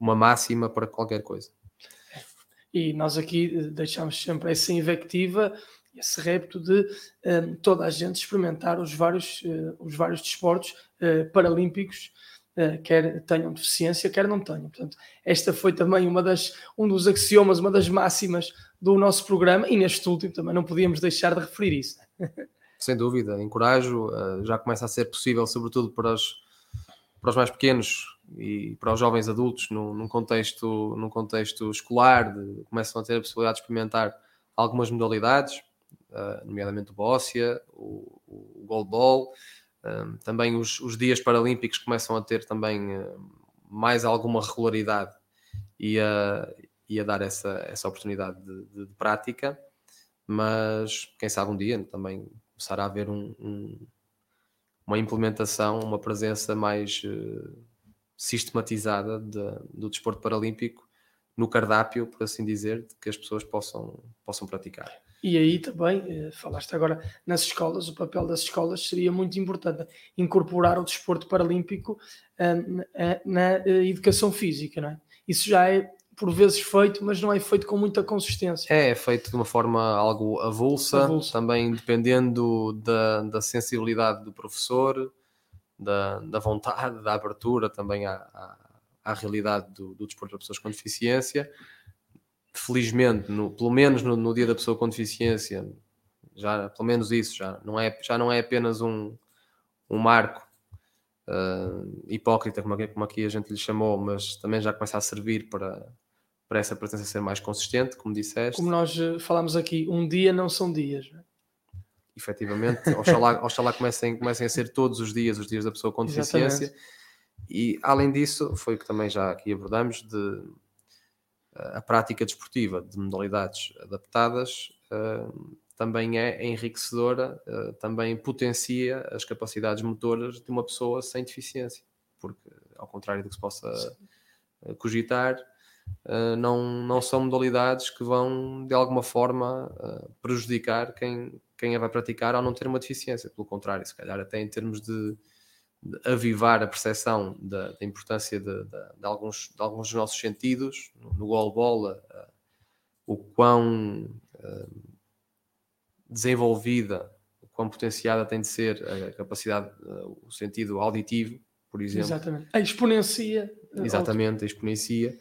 uma máxima para qualquer coisa. E nós aqui eh, deixamos sempre essa invectiva, esse repto de um, eh, toda a gente experimentar os vários, uh, os vários desportos uh, paralímpicos, quer tenham deficiência, quer não tenham. Portanto, esta foi também uma das, um dos axiomas, uma das máximas do nosso programa, e neste último também não podíamos deixar de referir isso. Sem dúvida, encorajo, já começa a ser possível, sobretudo para os, para os mais pequenos, e para os jovens adultos num, num, contexto, num contexto escolar, de, começam a ter a possibilidade de experimentar algumas modalidades, uh, nomeadamente o bóssia, o, o goalball, também os, os, dias paralímpicos começam a ter também mais alguma regularidade e a, e a dar essa, essa oportunidade de, de, de, prática, mas quem sabe um dia também começará a haver um, um, uma implementação, uma presença mais uh, sistematizada de, do desporto paralímpico no cardápio, por assim dizer, que as pessoas possam, possam praticar. E aí também, eh, falaste agora nas escolas, o papel das escolas seria muito importante, incorporar o desporto paralímpico uh, na uh, educação física, não é? Isso já é por vezes feito, mas não é feito com muita consistência. É, é feito de uma forma algo avulsa, avulsa. também dependendo da, da sensibilidade do professor, da, da vontade, da abertura também à, à, à realidade do, do desporto para pessoas com deficiência. Felizmente, no, pelo menos no, no, dia da pessoa com deficiência, já pelo menos isso já não é, já não é apenas um, um marco uh, hipócrita, como aqui, como aqui a gente lhe chamou, mas também já começa a servir para, para essa presença ser mais consistente, como disseste. Como nós eh, falamos aqui, um dia não são dias. Não é? efetivamente, oxalá, oxalá comecem, comecem a ser todos os dias os dias da pessoa com deficiência. Exatamente. E além disso, foi o que também já aqui abordamos, de a prática desportiva de modalidades adaptadas uh, também é enriquecedora, uh, também potencia as capacidades motoras de uma pessoa sem deficiência, porque ao contrário do que se possa Sim. cogitar, uh, não, não são modalidades que vão de alguma forma prejudicar quem, quem a vai praticar ao não ter uma deficiência. Pelo contrário, se calhar até em termos de avivar a percepção da, da importância de, de, de, alguns, de alguns dos nossos sentidos, no, no goalball, a, o quão uh, desenvolvida, o quão potenciada tem de ser a capacidade, uh, o sentido auditivo, por exemplo. Exatamente. A exponencia. Exatamente, a exponencia.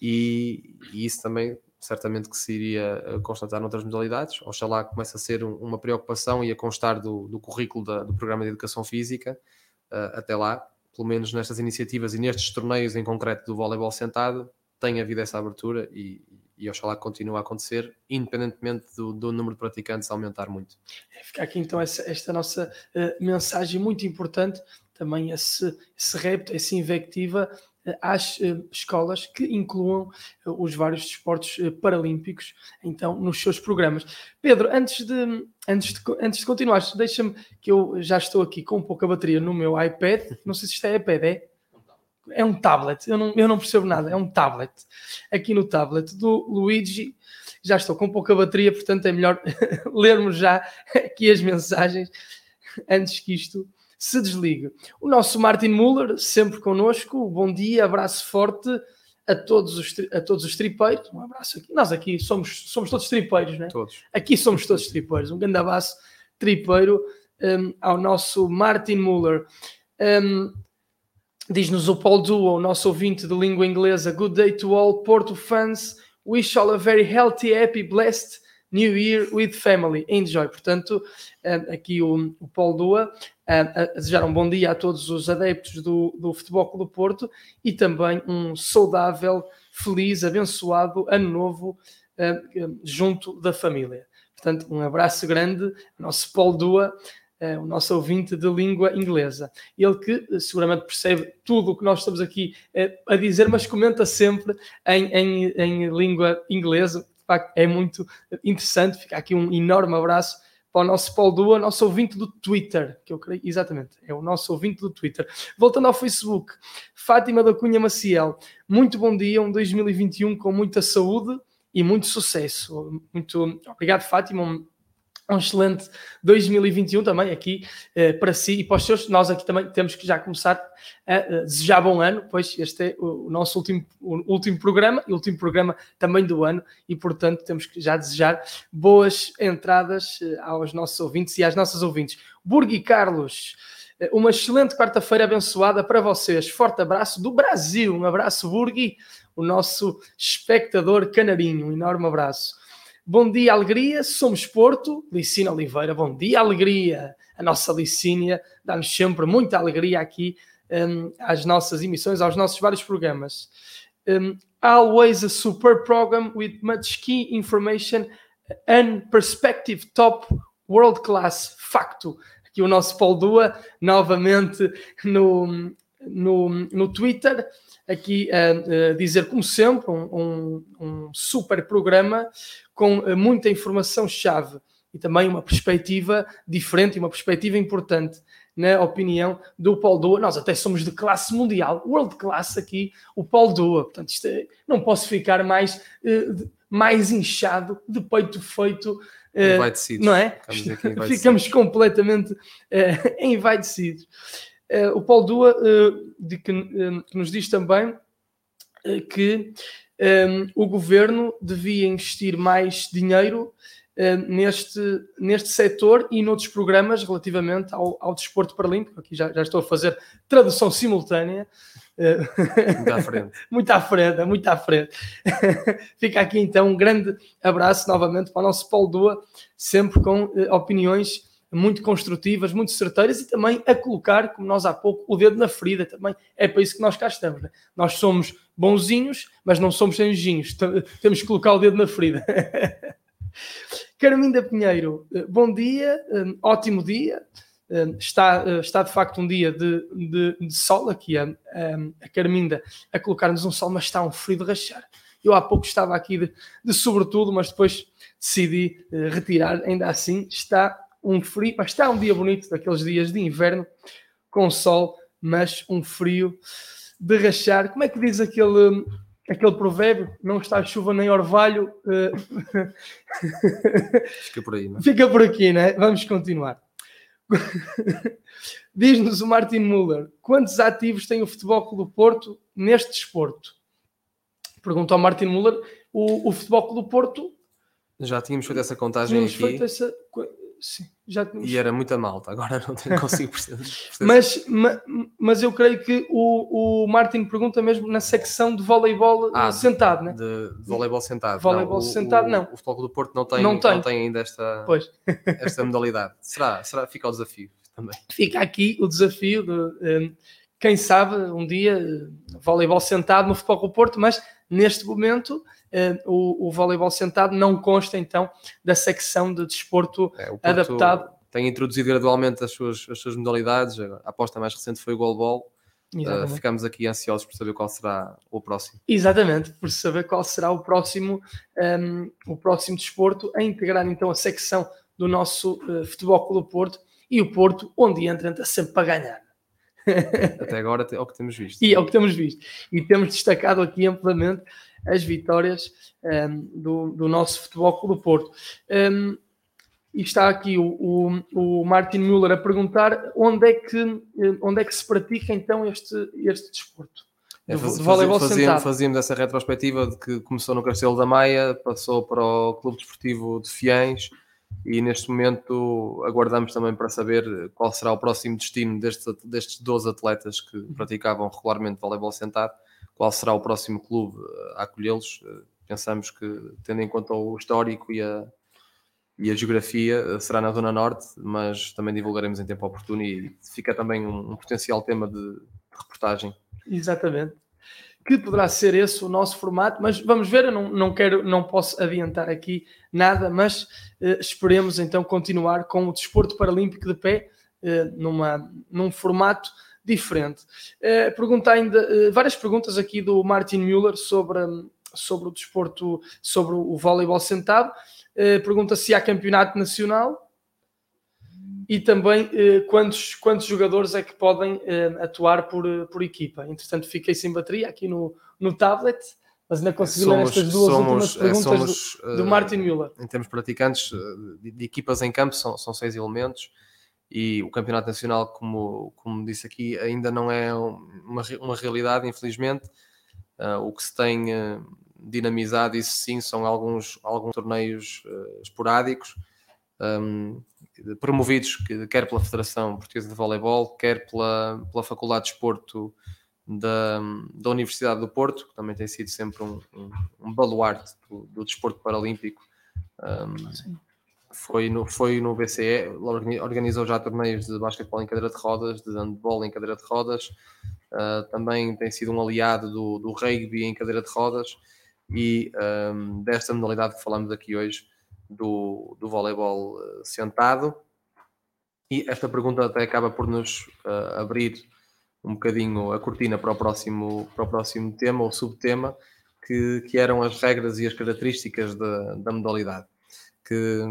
E, e, isso também certamente que se iria constatar noutras modalidades. Oxalá comece a ser um, uma preocupação e a constar do, do currículo da, do Programa de Educação Física até lá, pelo menos nestas iniciativas e nestes torneios em concreto do voleibol sentado, tenha havido essa abertura e, e oxalá continue a acontecer, independentemente do, do, número de praticantes aumentar muito. É, fica aqui então essa, esta nossa uh, mensagem muito importante, também esse, esse repto, essa invectiva às eh, escolas que incluam eh, os vários desportos eh, paralímpicos então nos seus programas. Pedro, antes de, antes de, antes de continuar, deixa-me que eu já estou aqui com pouca bateria no meu iPad, não sei se isto é iPad, é? É um tablet, eu não, eu não percebo nada, é um tablet. Aqui no tablet do Luigi, já estou com pouca bateria, portanto é melhor lermos já aqui as mensagens antes que isto se desligue. O nosso Martin Muller, sempre connosco, bom dia, abraço forte a todos os, a todos os tripeiros. Um abraço aqui. Nós aqui somos, somos todos tripeiros, né? Todos. Aqui somos todos tripeiros. Um grande abraço tripeiro um, ao nosso Martin Muller. Um, Diz-nos o Paul Duo, o nosso ouvinte de língua inglesa. Good day to all Porto fans. Wish all a very healthy, happy, blessed New Year with Family. Enjoy. Portanto, hum, aqui o, o Paulo Dua a desejar um bom dia a todos os adeptos do, do Futebol do Porto e também um saudável, feliz, abençoado ano novo uh, junto da família. Portanto, um abraço grande, nosso Paulo Dua, o nosso ouvinte de língua inglesa. Ele que seguramente percebe tudo o que nós estamos aqui a dizer, mas comenta sempre em, em, em língua inglesa. É muito interessante. Fica aqui um enorme abraço para o nosso Paulo Dua, nosso ouvinte do Twitter, que eu creio, exatamente, é o nosso ouvinte do Twitter. Voltando ao Facebook, Fátima da Cunha Maciel, muito bom dia, um 2021 com muita saúde e muito sucesso. Muito obrigado, Fátima excelente 2021 também aqui eh, para si e para os seus. Nós aqui também temos que já começar a, a desejar bom ano, pois este é o, nosso último, o último programa e último programa também do ano e, portanto, temos que já desejar boas entradas eh, aos nossos ouvintes e às nossas ouvintes. Burgui Carlos, eh, uma excelente quarta-feira abençoada para vocês. Forte abraço do Brasil, um abraço, Burgui, o nosso espectador canarinho, um enorme abraço. Bom dia, alegria. Somos Porto. Licínia Oliveira, bom dia, alegria. A nossa Licínia dá-nos sempre muita alegria aqui um, às nossas emissões, aos nossos vários programas. Um, always a super program with much key information and perspective top world class. Facto. Aqui o nosso Paulo Dua, novamente no, no, no Twitter aqui a, a dizer, como sempre, um, um, um, super programa com eh, muita informação-chave e também uma perspectiva diferente e uma perspectiva importante na opinião do Paulo Doa. Nós até somos de classe mundial, world class aqui, o Paulo Doa. Portanto, isto é, não posso ficar mais, mais inchado, de peito feito. Uh, não é? Ficamos completamente uh, envaidecidos. Uh, o Paulo Dua de que, que, nos diz também que um, o governo devia investir mais dinheiro um, neste, neste setor e noutros programas relativamente ao, ao desporto paralímpico. Aqui já, já estou a fazer tradução simultânea. Muito à frente. muito à frente, muito à frente. Fica aqui então um grande abraço novamente para o nosso Paulo Dua, sempre com uh, opiniões muito construtivas, muito certeiras e também a colocar, como nós há pouco, o dedo na ferida também. É para isso que nós cá estamos. Né? Nós somos bonzinhos, mas não somos anjinhos. Temos que colocar o dedo na ferida. Carminda Pinheiro, eh, bom dia, um, ótimo dia. Um, está, está de facto um dia de, de, de sol aqui, a, a Carminda a colocar-nos um sol, mas está um frio de rachar. Eu há pouco estava aqui de, de sobretudo, mas depois decidi retirar. Ainda assim, está um frio, mas está um dia bonito, daqueles dias de inverno, com sol, mas um frio de rachar. Como é que diz aquele, aquele provérbio? Não está chuva nem orvalho. Uh... Fica por aí, não é? Fica por aqui, né? Vamos continuar. Diz-nos o Martin Muller: quantos ativos tem o Futebol Clube do Porto neste desporto? Pergunta ao Martin Muller, o, o Futebol Clube do Porto. Já tínhamos feito essa contagem Tínhamos aqui. feito essa. Sim, já tínhamos E era muita malta, agora não tenho- consigo perceber. Mas, ma- mas eu creio que o, o Martin pergunta mesmo na secção de voleibol Ah, sentado, né? de, de voleibol sentado. Voleibol o- sentado, o, não. O Futebol Clube do Porto não tem, Não não tem. tem. ainda esta, Pois. esta modalidade. Será? Será? Fica ao desafio também. Fica aqui o desafio de, eh, quem sabe, um dia, eh, voleibol sentado no Futebol do Porto, mas neste momento o, o voleibol sentado não consta então da secção de desporto É, Adaptado. Tem introduzido gradualmente as suas, as suas modalidades. A aposta mais recente foi o goalball. Uh, ficamos aqui ansiosos por saber qual será o próximo. Exatamente, por saber qual será o próximo, ehm, o próximo desporto a integrar então a secção do nosso eh, Futebol Clube Porto e o Porto, onde entra, entra sempre para ganhar. Até agora é o que temos visto. E é o que temos visto. E temos destacado aqui amplamente as vitórias ehm, do, do nosso Futebol Clube do Porto. Ehm, e está aqui o, o, o Martin Müller a perguntar onde é que, eh, onde é que se pratica então este, este desporto. É, faz- voleibol fazíamos, sentado. fazíamos essa retrospectiva de que começou no Castelo da Maia, passou para o Clube Desportivo de Fiães e neste momento aguardamos também para saber qual será o próximo destino destes, destes 12 atletas que praticavam regularmente voleibol sentado, qual será o próximo clube a acolhê-los. Eh, Pensamos que, tendo em conta o histórico e a, e a geografia, eh, será na Zona Norte, mas também divulgaremos em tempo oportuno e fica também um, um potencial tema de, de reportagem Exatamente. Que poderá ser esse o nosso formato, mas vamos ver, eu não, não quero, não posso adiantar aqui nada, mas eh, esperemos então continuar com o desporto paralímpico de pé eh, numa, num formato diferente. Eh, pergunta ainda, eh, várias perguntas aqui do Martin Müller sobre, hum, sobre o desporto, sobre o voleibol sentado. Eh, pergunta se há campeonato nacional e também quantos, quantos jogadores é que podem atuar por, por equipa. Entretanto, fiquei sem bateria aqui no, no tablet, mas ainda consegui ler estas duas últimas é, perguntas somos, do, do Martin Müller. em termos praticantes, de, de equipas em campo, são, são seis elementos e o Campeonato Nacional, como, como disse aqui, ainda não é um- uma, uma realidade, infelizmente. Ah, o que se tem eh, dinamizado, isso sim, são alguns, alguns torneios eh, esporádicos, um, promovidos que- quer pela Federação Portuguesa de Voleibol, quer pela, pela Faculdade de Desporto da, da Universidade do Porto, que também tem sido sempre um, um, um baluarte do, do desporto paralímpico. Um, foi, no, foi no BCE, organi- organizou já torneios de basquetebol em cadeira de rodas, de handball em cadeira de rodas, uh, também tem sido um aliado do, do rugby em cadeira de rodas e um, desta modalidade que falamos aqui hoje, do, do voleibol uh, sentado. E esta pergunta até acaba por nos uh, abrir um bocadinho a cortina para o próximo, para o próximo tema ou subtema, que, que eram as regras e as características da, da modalidade. Que,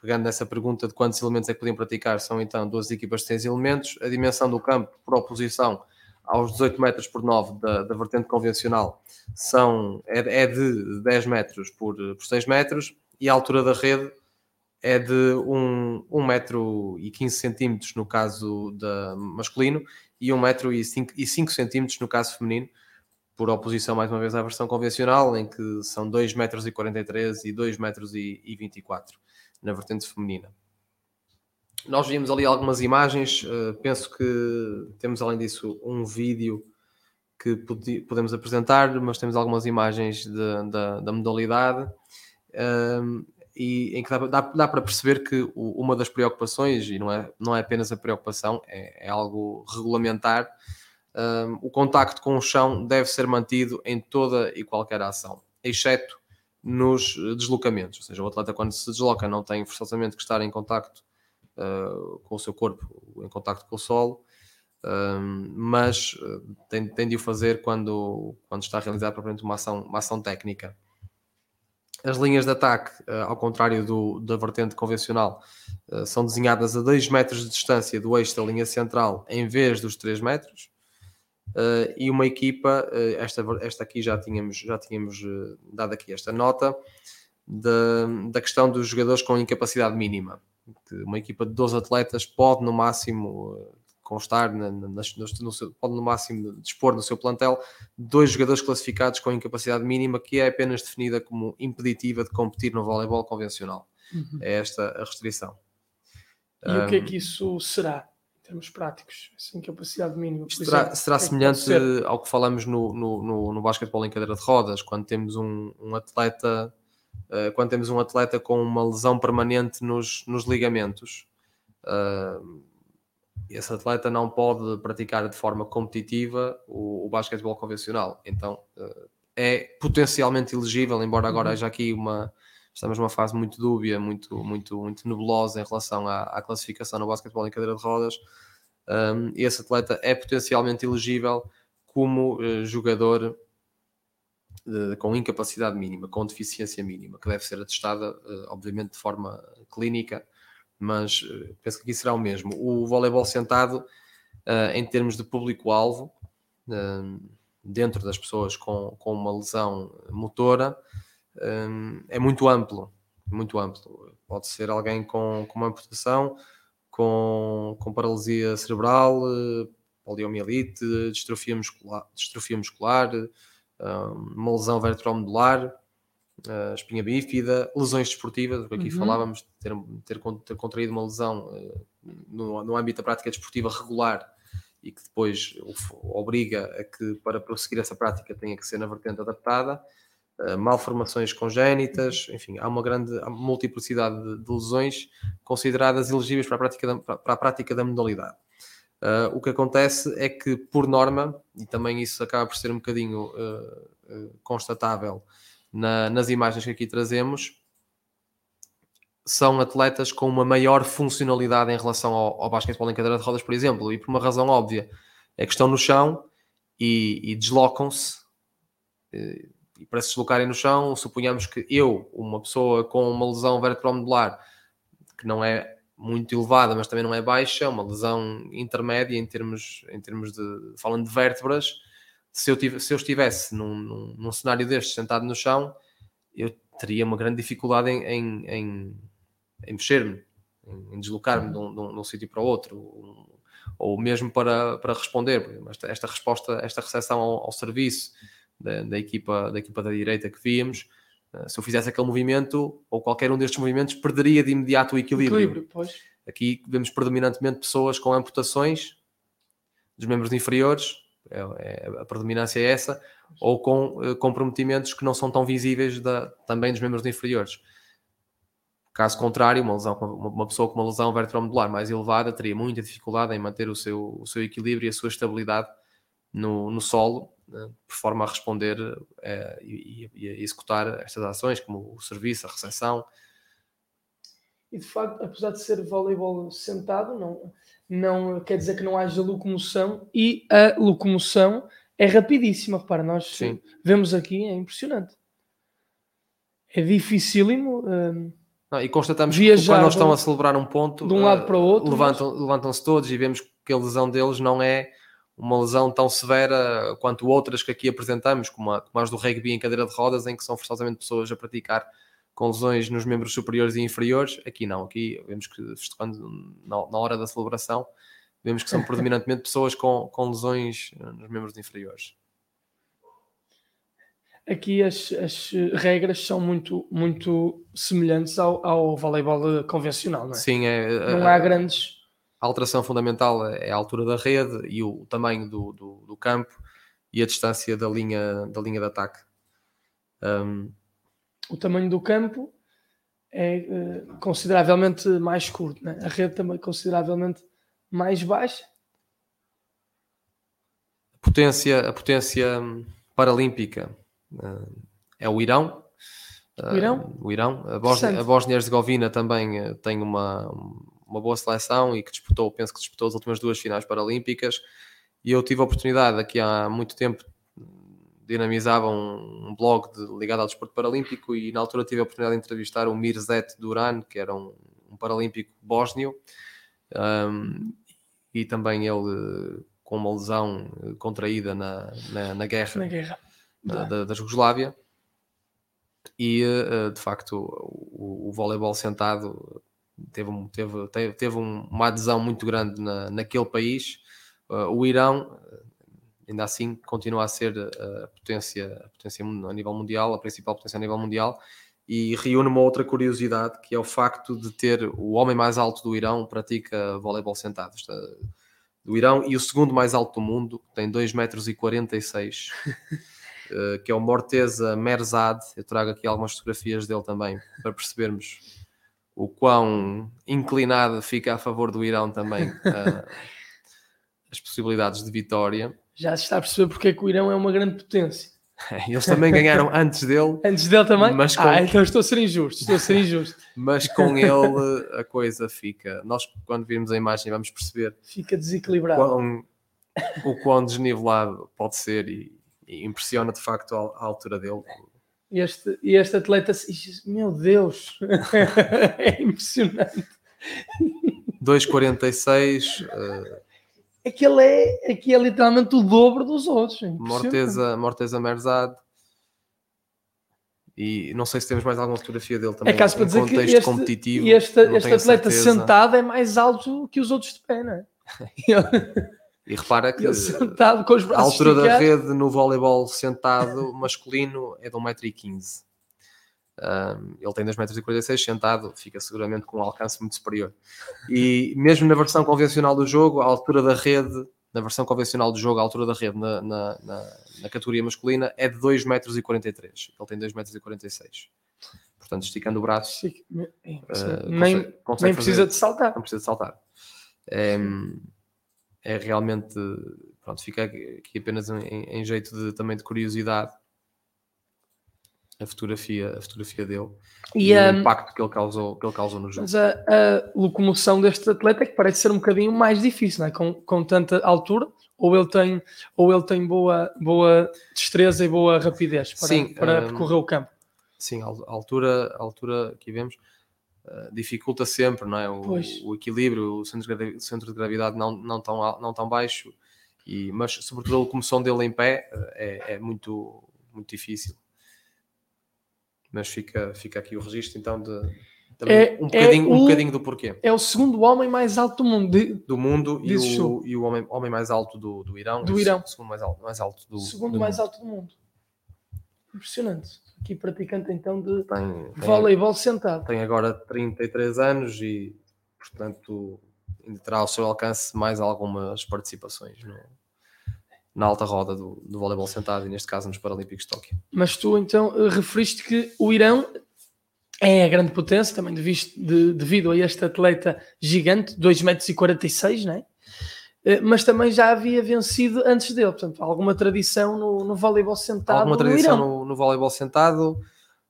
pegando nessa pergunta de quantos elementos é que podiam praticar, são então duas equipas de seis elementos, a dimensão do campo por oposição aos 18 metros por 9 da, da vertente convencional são, é, é de 10 metros por, por 6 metros e a altura da rede é de 1, 1 metro e 15 centímetros no caso da masculino e 1 metro e 5, e 5 centímetros no caso feminino, por oposição mais uma vez à versão convencional, em que são 2 metros e 43 e 2 metros e, e 24 na vertente feminina. Nós vimos ali algumas imagens, uh, penso que temos além disso um vídeo que podemos apresentar, mas temos algumas imagens de- da, da modalidade um, e em que dá, dá- dá para perceber que o- uma das preocupações, e não é, não é apenas a preocupação, é, é algo regulamentar, um, o contacto com o chão deve ser mantido em toda e qualquer ação, exceto nos eh, deslocamentos, ou seja, o atleta quando se desloca não tem forçosamente que estar em contacto uh, com o seu corpo, em contacto com o solo, um, mas uh, tem, tem de o fazer quando, quando está a realizar propriamente uma ação, uma ação técnica. As linhas de ataque, uh, ao contrário do, da vertente convencional, uh, são desenhadas a 2 metros de distância do eixo da linha central em vez dos 3 metros. Uh, e uma equipa, uh, esta, esta aqui já tínhamos, já tínhamos uh, dado aqui esta nota, da, da questão dos jogadores com incapacidade mínima. Que uma equipa de 12 atletas pode, no máximo, constar, na, na, no, no seu, pode no máximo dispor no seu plantel dois jogadores classificados com incapacidade mínima, que é apenas definida como impeditiva de competir no voleibol convencional. Uhum. É esta a restrição. E um, o que é que isso será? Termos práticos, essa incapacidade mínima. Será, exemplo, será é semelhante ao que falamos no, no, no, no basquetebol em cadeira de rodas, quando temos um, um atleta uh, quando temos um atleta com uma lesão permanente nos, nos ligamentos. Uh, esse atleta não pode praticar de forma competitiva o, o basquetebol convencional. Então uh, é potencialmente elegível, embora agora uhum. haja aqui uma, estamos numa fase muito dúbia, muito, muito, muito nebulosa em relação à, à classificação no basquetebol em cadeira de rodas. Um, esse atleta é potencialmente elegível como uh, jogador uh, com incapacidade mínima, com deficiência mínima, que deve ser atestada, uh, obviamente, de forma clínica, mas penso que aqui será o mesmo. O voleibol sentado, em termos de público-alvo, dentro das pessoas com, com uma lesão motora, um, é muito amplo, muito amplo. Pode ser alguém com, com uma amputação, com, com paralisia cerebral, poliomielite, distrofia muscular, distrofia muscular uma lesão uh, espinha bífida, lesões desportivas, aqui uhum. falávamos de ter, ter, ter, contraído uma lesão uh, no, no âmbito da prática desportiva regular e que depois obriga a que para prosseguir essa prática tenha que ser na vertente adaptada. Eh, malformações congénitas, enfim, há uma grande multiplicidade de, de, lesões consideradas elegíveis para a prática da, para a prática da modalidade. Uh, o que acontece é que, por norma, e também isso acaba por ser um bocadinho uh, uh, constatável na, nas imagens que aqui trazemos, são atletas com uma maior funcionalidade em relação ao, ao basquetebol em cadeira de rodas, por exemplo, e por uma razão óbvia, é que estão no chão e, e deslocam-se e para se deslocarem no chão, suponhamos que eu, uma pessoa com uma lesão vertebromedular, que não é muito elevada, mas também não é baixa, uma lesão intermédia em termos, em termos de, falando de vértebras, se eu, tive, se eu estivesse num, num, num cenário destes, sentado no chão, eu teria uma grande dificuldade em, em, em, em mexer-me, em, deslocar-me de um, de, um, de um sítio para o outro, ou, ou mesmo para, para responder. Esta, esta resposta, esta recepção ao, ao serviço, da, da, equipa, da equipa da direita que víamos, uh, se eu fizesse aquele movimento, ou qualquer um destes movimentos, perderia de imediato o equilíbrio. equilíbrio Aqui vemos predominantemente pessoas com amputações dos membros inferiores, é, é, a predominância é essa, ou com uh, comprometimentos que não são tão visíveis da, também dos membros inferiores. Caso contrário, uma, lesão, uma pessoa com uma lesão vertebromedular mais elevada teria muita dificuldade em manter o seu, o seu equilíbrio e a sua estabilidade no, no solo por forma a responder é, e, e, a executar estas ações, como o serviço, a recepção. E de facto, apesar de ser voleibol sentado, não, não quer dizer que não haja locomoção e a locomoção é rapidíssima. Repara, nós Sim. vemos aqui, é impressionante. É dificílimo. Um, não, e constatamos que quando eles estão a celebrar um ponto, de um lado para o outro, levantam, mas... levantam-se todos e vemos que a lesão deles não é uma lesão tão severa quanto outras que aqui apresentamos, como, a, como as do rugby em cadeira de rodas, em que são forçosamente pessoas a praticar com lesões nos membros superiores e inferiores. Aqui não, aqui vemos que na, na hora da celebração, vemos que são predominantemente pessoas com, com lesões nos membros inferiores. Aqui as, as regras são muito, muito semelhantes ao, ao voleibol convencional, não é? Sim, é, não há grandes a alteração fundamental é a altura da rede e o tamanho do, do, do campo e a distância da linha, da linha de ataque. Um... O tamanho do campo é uh, consideravelmente mais curto, né? a rede também consideravelmente mais baixa. A potência, a potência paralímpica uh, é o Irão. O Irão? Uh, o Irão. A Bósnia-Herzegovina também tem uma, uma boa seleção e que disputou, penso que disputou as últimas duas finais paralímpicas. E eu tive a oportunidade, aqui há muito tempo, dinamizava um, um blog de, ligado ao desporto paralímpico e na altura tive a oportunidade de entrevistar o Mirzet Duran, que era um, um paralímpico bósnio, um, e também ele com uma lesão contraída na, na, na guerra, na guerra. Da, da, da Jugoslávia. E eh, de facto o, o voleibol sentado teve, teve, teve, uma adesão muito grande na, naquele país Uh, o Irão, ainda assim, continua a ser a potência, a potência a nível mundial, a principal potência a nível mundial, e reúne uma outra curiosidade, que é o facto de ter o homem mais alto do Irão pratica voleibol sentado. Está, do Irão e o segundo mais alto do mundo, tem 2,46 metros e 46, uh, que é o Morteza Merzad. Eu trago aqui algumas fotografias dele também para percebermos o quão inclinado fica a favor do Irão também uh, as possibilidades de vitória. Já se está a perceber porque é que o Irão é uma grande potência. Eles também ganharam antes dele. Antes dele também? Mas com... Ah, então estou a ser injusto, estou a ser injusto. mas com ele a coisa fica. Nós, quando virmos a imagem, vamos perceber. Fica desequilibrado. Quão, o quão desnivelado pode ser e, e impressiona de facto a, a, altura dele. Este, este atleta, meu Deus, é impressionante. 2,46. Uh, é que ele é, é, que é literalmente o dobro dos outros. É Morteza, Morteza Merzad. E não sei se temos mais alguma fotografia dele também. É caso para dizer que este, competitivo, este, este atleta certeza. sentado é mais alto que os outros de pé, não é? e repara que sentado, com os a altura da rede no voleibol sentado masculino é de 1,15m. Um, ele tem 2,46 m sentado, fica seguramente com um alcance muito superior. E mesmo na versão convencional do jogo, a altura da rede, na versão convencional do jogo, a altura da rede na, na, na, na categoria masculina é de 2,43 m. Ele tem 2,46 m. Portanto, esticando o braço, uh, nem, consegue, consegue nem precisa de saltar. Não precisa de saltar. É, é realmente, pronto, fica aqui apenas em, em jeito de, também de curiosidade a fotografia, a fotografia dele e, e um, o impacto que ele causou, que ele causou no jogo. Mas a, a, locomoção deste atleta é que parece ser um bocadinho mais difícil, não é? com, com tanta altura, ou ele tem, ou ele tem boa, boa destreza e boa rapidez para, sim, para um, percorrer o campo. Sim, a altura, a altura que vemos uh, dificulta sempre não é? o, o equilíbrio, o centro de, centro de gravidade não, não, tão, não tão baixo, e, mas sobretudo a locomoção dele em pé uh, é, é muito, muito difícil mas fica, fica aqui o registro então de é, um, bocadinho, é o, um bocadinho do porquê. É o segundo homem mais alto do mundo. De, do mundo e o, e o homem, homem mais alto do, do Irão. Do Irão. O segundo mais alto, mais alto do Segundo do mais mundo. alto do mundo. Impressionante. Aqui praticante então de tem, voleibol sentado. Tem agora 33 anos e, portanto, ainda terá ao seu alcance mais algumas participações. Não é? na alta roda do, do voleibol sentado e neste caso nos Paralímpicos de Tóquio. Mas tu então eh, referiste que o Irão é a grande potência, também devido, de, devido a este atleta gigante, 2,46 metros, não é? Eh, mas também já havia vencido antes dele, portanto, alguma tradição no, no voleibol sentado. Alguma tradição no, no, no, voleibol sentado,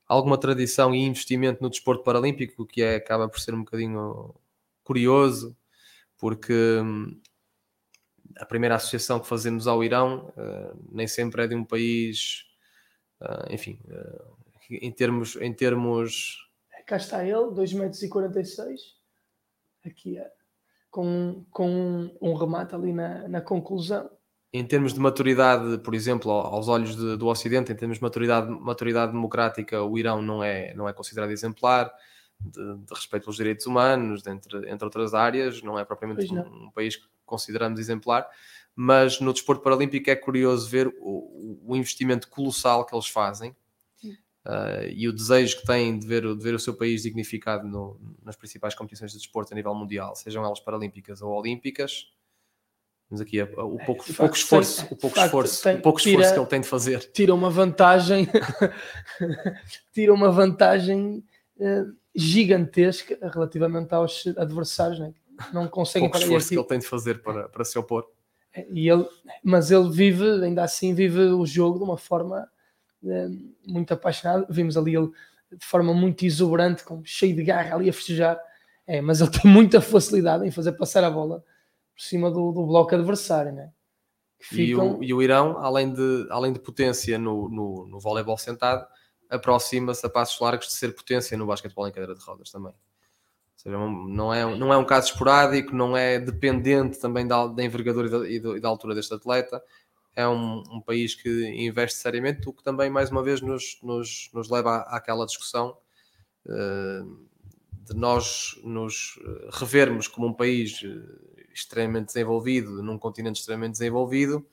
alguma tradição e investimento no desporto paralímpico, que é, acaba por ser um bocadinho curioso, porque hum, a primeira associação que fazemos ao Irão uh, nem sempre é de um país, uh, enfim, uh, em termos, em termos... Cá está ele, 2,46 m, aqui é, com, com um remate ali na, na conclusão. Em termos de maturidade, por exemplo, aos olhos de, do Ocidente, em termos de maturidade, maturidade democrática, o Irão não é, não é considerado exemplar. De, de, respeito aos direitos humanos, entre, entre outras áreas, não é propriamente um, um, país que consideramos exemplar, mas no desporto paralímpico é curioso ver o, o investimento colossal que eles fazem uh, e o desejo que têm de ver, de ver o seu país dignificado no, nas principais competições de desporto a nível mundial, sejam elas paralímpicas ou olímpicas. Mas aqui é, o pouco, é, pouco esforço, o pouco esforço, tem, o pouco esforço tira, que ele tem de fazer. Tira uma vantagem, tira uma vantagem uh, gigantesca relativamente aos adversários, né? não conseguem pouco esforço que ele tem de fazer para, para se opor. E ele, mas ele vive, ainda assim, vive o jogo de uma forma é, muito apaixonada. Vimos ali ele de forma muito exuberante, com, cheio de garra ali a festejar. É, mas ele tem muita facilidade em fazer passar a bola por cima do, do bloco adversário, né? Ficam... E, o, e o Irão, além de, além de potência no, no, no voleibol sentado, aproxima-se a passos largos de ser potência no basquetebol em cadeira de rodas também seja, não é, não é um caso esporádico, não é dependente também da, da envergadura e da, e da, altura deste atleta. É um, um, país que investe seriamente, o que também, mais uma vez, nos, nos, nos leva à, àquela discussão uh, de nós nos revermos como um país extremamente desenvolvido, num continente extremamente desenvolvido,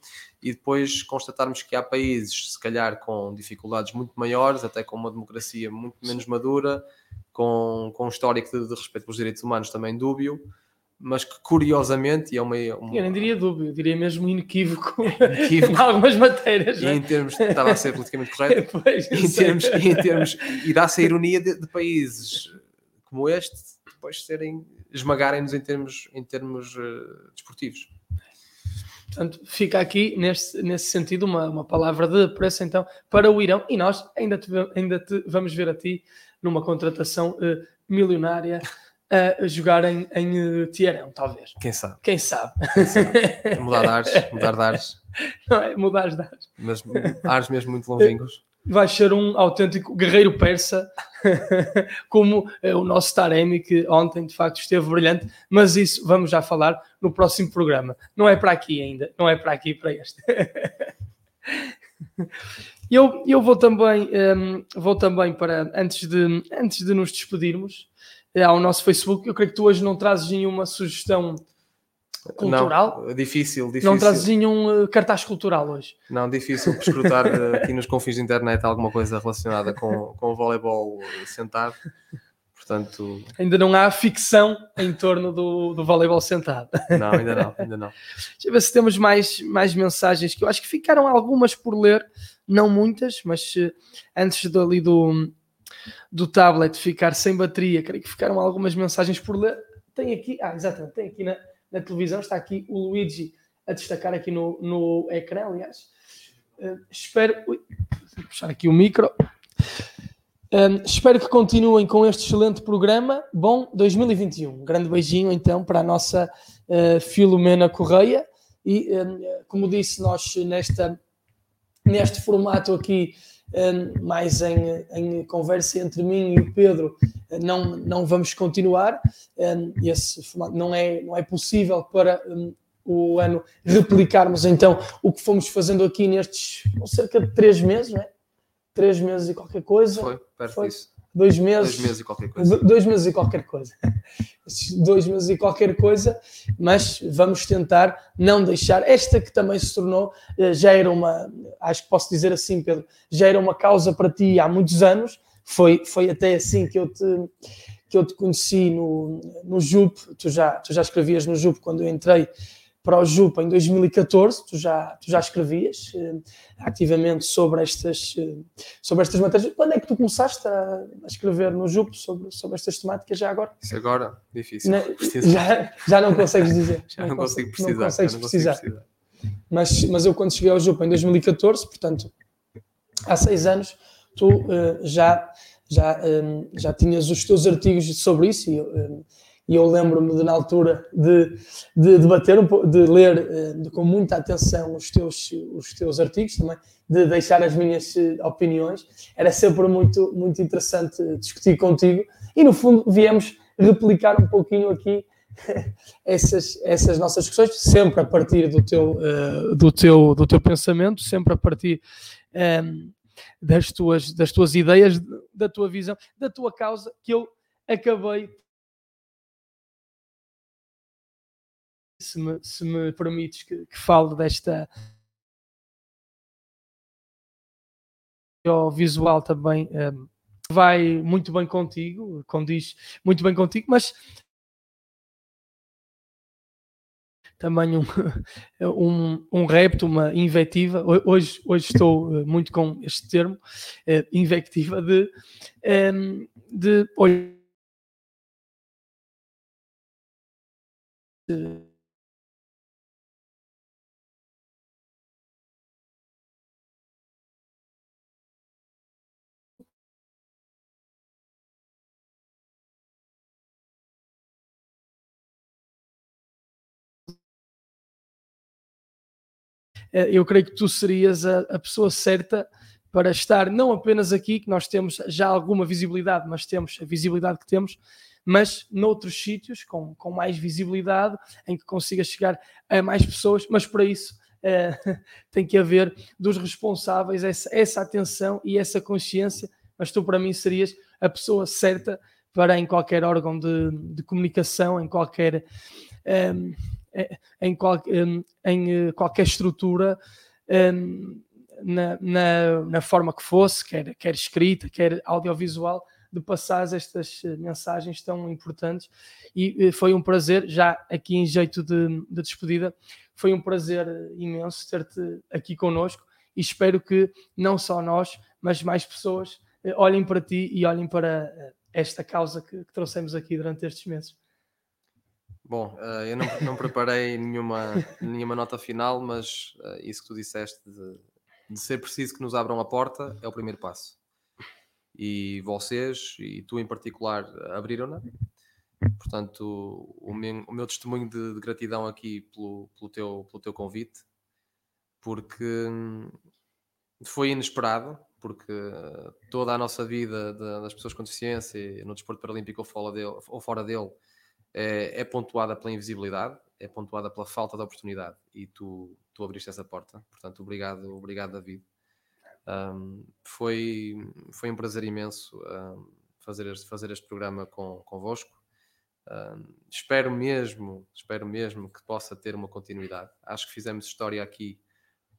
e depois constatarmos que há países, se calhar, com dificuldades muito maiores, até com uma democracia muito menos madura, com, com um histórico de, de respeito pelos direitos humanos também dúbio, mas que curiosamente, é uma, uma... Eu nem diria dúbio, eu diria mesmo inequívoco, inequívoco. em algumas matérias. E em termos, estava a ser politicamente correto, pois, em, termos, em termos, e dá-se a ironia de, de, países como este, depois serem, esmagarem-nos em termos, em termos uh, desportivos. Portanto, fica aqui, nesse, nesse sentido, uma, uma palavra de preço então para o Irão, e nós ainda te, ainda te vamos ver a ti numa contratação uh, milionária a jogar em, em Tiarão, talvez. Quem sabe? Quem sabe? Quem sabe? mudar de ares, mudar de ares. Não é mudar de ares. Mas ares mesmo muito longínquos. Vai ser um autêntico guerreiro persa, como é o nosso Taremi, que ontem de facto esteve brilhante, mas isso vamos já falar no próximo programa. Não é para aqui ainda, não é para aqui, para este. eu, eu vou também, um, ehm, vou também para, antes de, antes de nos despedirmos, é, ao nosso Facebook. Eu creio que tu hoje não trazes nenhuma sugestão cultural. Não, difícil, difícil. Não trazes nenhum uh, cartaz cultural hoje. Não, difícil escrutar uh, aqui nos confins da internet alguma coisa relacionada com, com o voleibol sentado. Portanto... Ainda não há ficção em torno do, do voleibol sentado. Não, ainda não, ainda não. Deixa eu ver se temos mais, mais mensagens que eu acho que ficaram algumas por ler, não muitas, mas antes dali do, do tablet ficar sem bateria, creio que ficaram algumas mensagens por ler. Tem aqui, ah, exatamente, tem aqui na, na televisão, está aqui o Luigi a destacar aqui no, no ecrã, aliás. Uh, espero. Ui, puxar aqui o micro. Um, espero que continuem com este excelente programa. Bom 2021. Um grande beijinho então para a nossa uh, Filomena Correia. E um, como disse, nós nesta, neste formato aqui mais em, em, conversa entre mim e o Pedro, não, não vamos continuar. Esse formato não é, não é possível para o ano replicarmos então o que fomos fazendo aqui nestes cerca de três meses, não é? Três meses e qualquer coisa. Foi, perto Foi. disso. Dois meses. Dois meses e qualquer coisa. Dois meses e qualquer coisa. Dois meses e qualquer coisa, mas vamos tentar não deixar. Esta que também se tornou, eh, já era uma, acho que posso dizer assim, Pedro, já era uma causa para ti há muitos anos. Foi, foi até assim que eu te, que eu te conheci no, no JUP. Tu já, tu já escrevias no JUP quando eu entrei para o JUP em 2014, tu já, tu já escrevias uh, ativamente sobre estas, uh, sobre estas matérias. Quando é que tu começaste a, a, escrever no JUP sobre, sobre estas temáticas já agora? Isso agora, difícil. Não, já, já não consegues dizer. já não, não consigo precisar. Não consegues não precisar. precisar. Mas, mas eu quando cheguei ao JUP em 2014, portanto, há seis anos, tu uh, já, já, um, já tinhas os teus artigos sobre isso e e eu lembro-me de, na altura de, de debater, de ler eh, de, com muita atenção os teus, os teus artigos também, de deixar as minhas eh, opiniões. Era sempre muito, muito interessante discutir contigo e, no fundo, viemos replicar um pouquinho aqui essas, essas nossas discussões, sempre a partir do teu, uh, do teu, do teu pensamento, sempre a partir das, tuas, das tuas ideias, da tua visão, da tua causa, que eu acabei se me, se me permites que, que fale desta visual também um, vai muito bem contigo, condiz muito bem contigo, mas também um, um, um repto, uma invectiva. Hoje, hoje estou eh, muito com este termo, uh, invectiva, de, um, ehm, de, de eu creio que tu serias a, a pessoa certa para estar não apenas aqui, que nós temos já alguma visibilidade, mas temos a visibilidade que temos, mas noutros sítios com, com mais visibilidade, em que consiga chegar a mais pessoas, mas para isso é, tem que haver dos responsáveis essa, essa atenção e essa consciência, mas tu para mim serias a pessoa certa para em qualquer órgão de, de comunicação, em qualquer, um, em, qual, em qualquer estrutura, na, na, na, forma que fosse, quer, quer escrita, quer audiovisual, de passar estas mensagens tão importantes. E foi um prazer, já aqui em jeito de, de despedida, foi um prazer imenso ter-te aqui connosco e espero que não só nós, mas mais pessoas eh, olhem para ti e olhem para eh, esta causa que, que trouxemos aqui durante estes meses. Bom, uh, eu não, não, preparei nenhuma, nenhuma nota final, mas uh, isso que tu disseste de, de, ser preciso que nos abram a porta é o primeiro passo. E vocês, e tu em particular, abriram-na. Portanto, o meu, o meu testemunho de, de, gratidão aqui pelo, pelo, teu, pelo teu convite, porque hum, foi inesperado, porque toda a nossa vida das pessoas com deficiência no desporto paralímpico ou fora dele, ou fora dele é, é, pontuada pela invisibilidade, é pontuada pela falta de oportunidade e tu, tu abriste essa porta. Portanto, obrigado, obrigado David. Um, foi, foi um prazer imenso um, fazer, este, fazer este programa com, convosco. Uh, espero mesmo, espero mesmo que possa ter uma continuidade. Acho que fizemos história aqui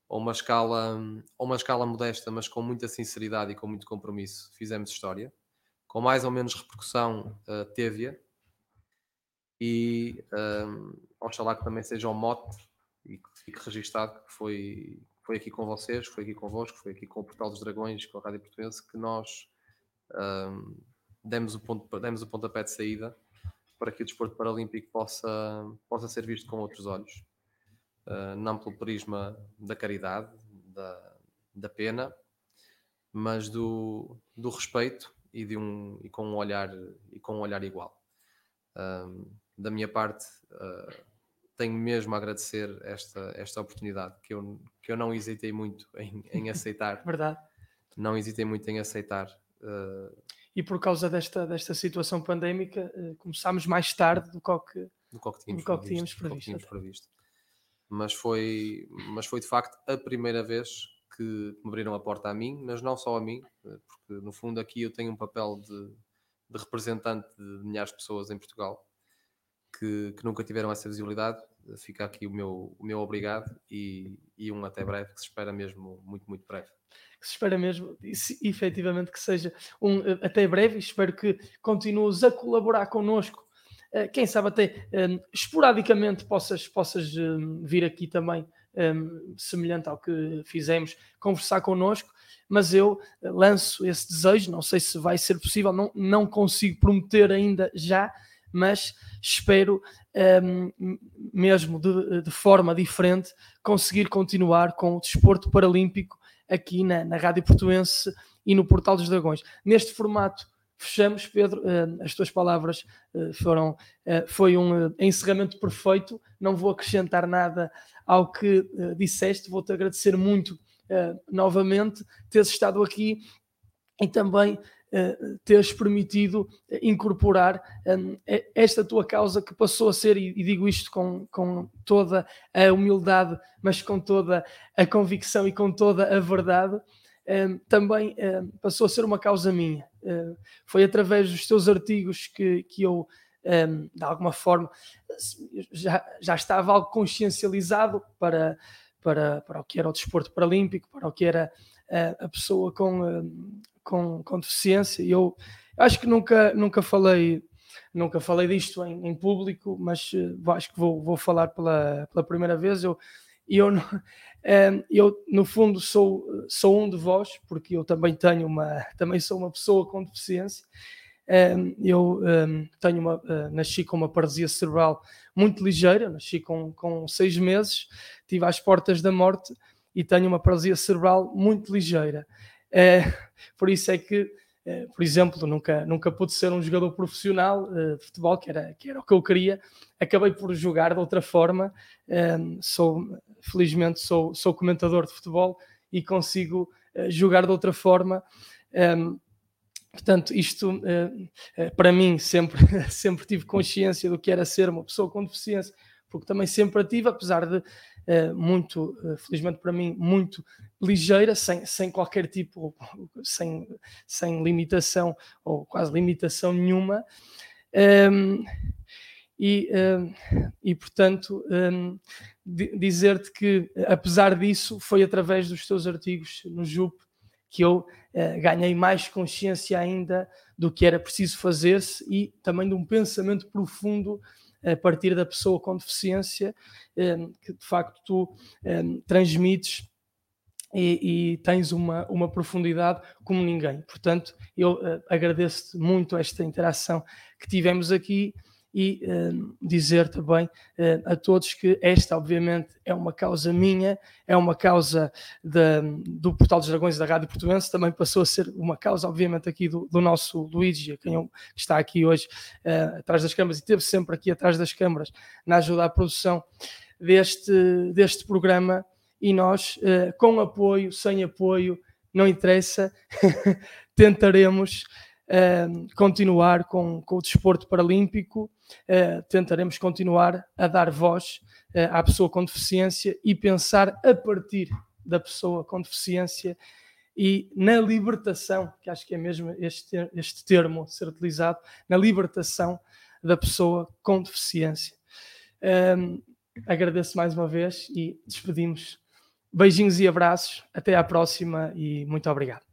a uma escala, a uma escala modesta, mas com muita sinceridade e com muito compromisso. Fizemos história, com mais ou menos repercussão uh, teve-a. E um, oxalá que também seja um mote e que fique registado que foi, foi aqui com vocês, foi aqui convosco, foi aqui com o Portal dos Dragões, com a Rádio Portuguesa, que nós um, demos, o ponto, demos o pontapé de saída para que o desporto paralímpico possa, possa ser visto com outros olhos, uh, não pelo prisma da caridade, da, da pena, mas do, do respeito e, de um, e, com um olhar, e com um olhar igual. Uh, da minha parte, uh, tenho mesmo a agradecer esta, esta oportunidade que eu, que eu não hesitei muito em, em aceitar. Verdade. Não hesitei muito em aceitar. Uh, e por causa desta, desta situação pandémica uh, começámos mais tarde do que, do que tínhamos, do que tínhamos previsto. tínhamos previsto. Mas, foi, mas foi de facto a primeira vez que me abriram a porta a mim, mas não só a mim, porque no fundo aqui eu tenho um papel de, de representante de milhares de pessoas em Portugal que, que, nunca tiveram essa visibilidade. Fica aqui o meu, o meu obrigado e, e um até breve, que se espera mesmo muito, muito breve que se espera mesmo, efetivamente, que seja um eh, até breve. Espero que continues a colaborar connosco. Eh, quem sabe até um, ehm, esporadicamente possas, possas vir aqui também, um, semelhante ao que fizemos, conversar connosco. Mas eu eh, lanço esse desejo, não sei se vai ser possível, não, não consigo prometer ainda já, mas espero um, mesmo de, de, forma diferente conseguir continuar com o desporto paralímpico aqui na, na Rádio Portuense e no Portal dos Dragões. Neste formato, fechamos, Pedro, uh, as tuas palavras uh, foram, uh, foi um encerramento perfeito, não vou acrescentar nada ao que disseste, vou-te agradecer muito novamente teres estado aqui e também teres permitido incorporar um, esta tua causa que passou a ser, e, digo isto com, com toda a humildade, mas com toda a convicção e com toda a verdade, um, também um, passou a ser uma causa minha. Uh, foi através dos teus artigos que, que eu, de alguma forma, já, já estava algo consciencializado para, para, para o que era o desporto paralímpico, para o que era a pessoa com, com, com deficiência. Eu acho que nunca, nunca falei nunca falei disto em, em público, mas uh, acho que vou, vou falar pela, pela primeira vez. Eu, eu, uh, eu, no fundo, sou, sou um de vós, porque eu também tenho uma, também sou uma pessoa com deficiência. Um, eu um, tenho uma, uh, nasci com uma paralisia cerebral muito ligeira, nasci com, com seis meses, estive às portas da morte e tenho uma paralisia cerebral muito ligeira. É, por isso é que, é, por exemplo, nunca, nunca pude ser um jogador profissional uh, de futebol, que era, que era o que eu queria. Acabei por jogar de outra forma. Um, sou, felizmente, sou, sou comentador de futebol e consigo uh, jogar de outra forma. Portanto, isto para mim sempre, sempre tive consciência do que era ser uma pessoa com deficiência, porque também sempre ativo, apesar de uh, muito, uh, felizmente para mim, muito ligeira, sem, sem qualquer tipo, sem, sem limitação ou quase limitação nenhuma. Um, e, um, e portanto, um, dizer-te que, apesar disso, foi através dos teus artigos no JUP que eu uh, ganhei mais consciência ainda do que era preciso fazer-se e também de um pensamento profundo a partir da pessoa com deficiência, um, que de facto tu um, transmites e, e, tens uma, uma profundidade como ninguém. Portanto, eu uh, agradeço-te muito esta interação que tivemos aqui e uh, dizer também uh, a todos que esta, obviamente, é uma causa minha, é uma causa do Portal dos Dragões da Rádio Portuense, também passou a ser uma causa, obviamente, aqui do, do nosso Luigi, quem eu, que está aqui hoje uh, atrás das câmaras e esteve sempre aqui atrás das câmaras na ajuda à produção deste, deste programa. E nós, com apoio, sem apoio, não interessa, tentaremos continuar com, com, o desporto paralímpico, uh, tentaremos continuar a dar voz uh, à pessoa com deficiência e pensar a partir da pessoa com deficiência e na libertação, que acho que é mesmo este, este termo a ser utilizado, na libertação da pessoa com deficiência. Um, agradeço mais uma vez e despedimos. Beijinhos e abraços. Até à próxima e muito obrigado.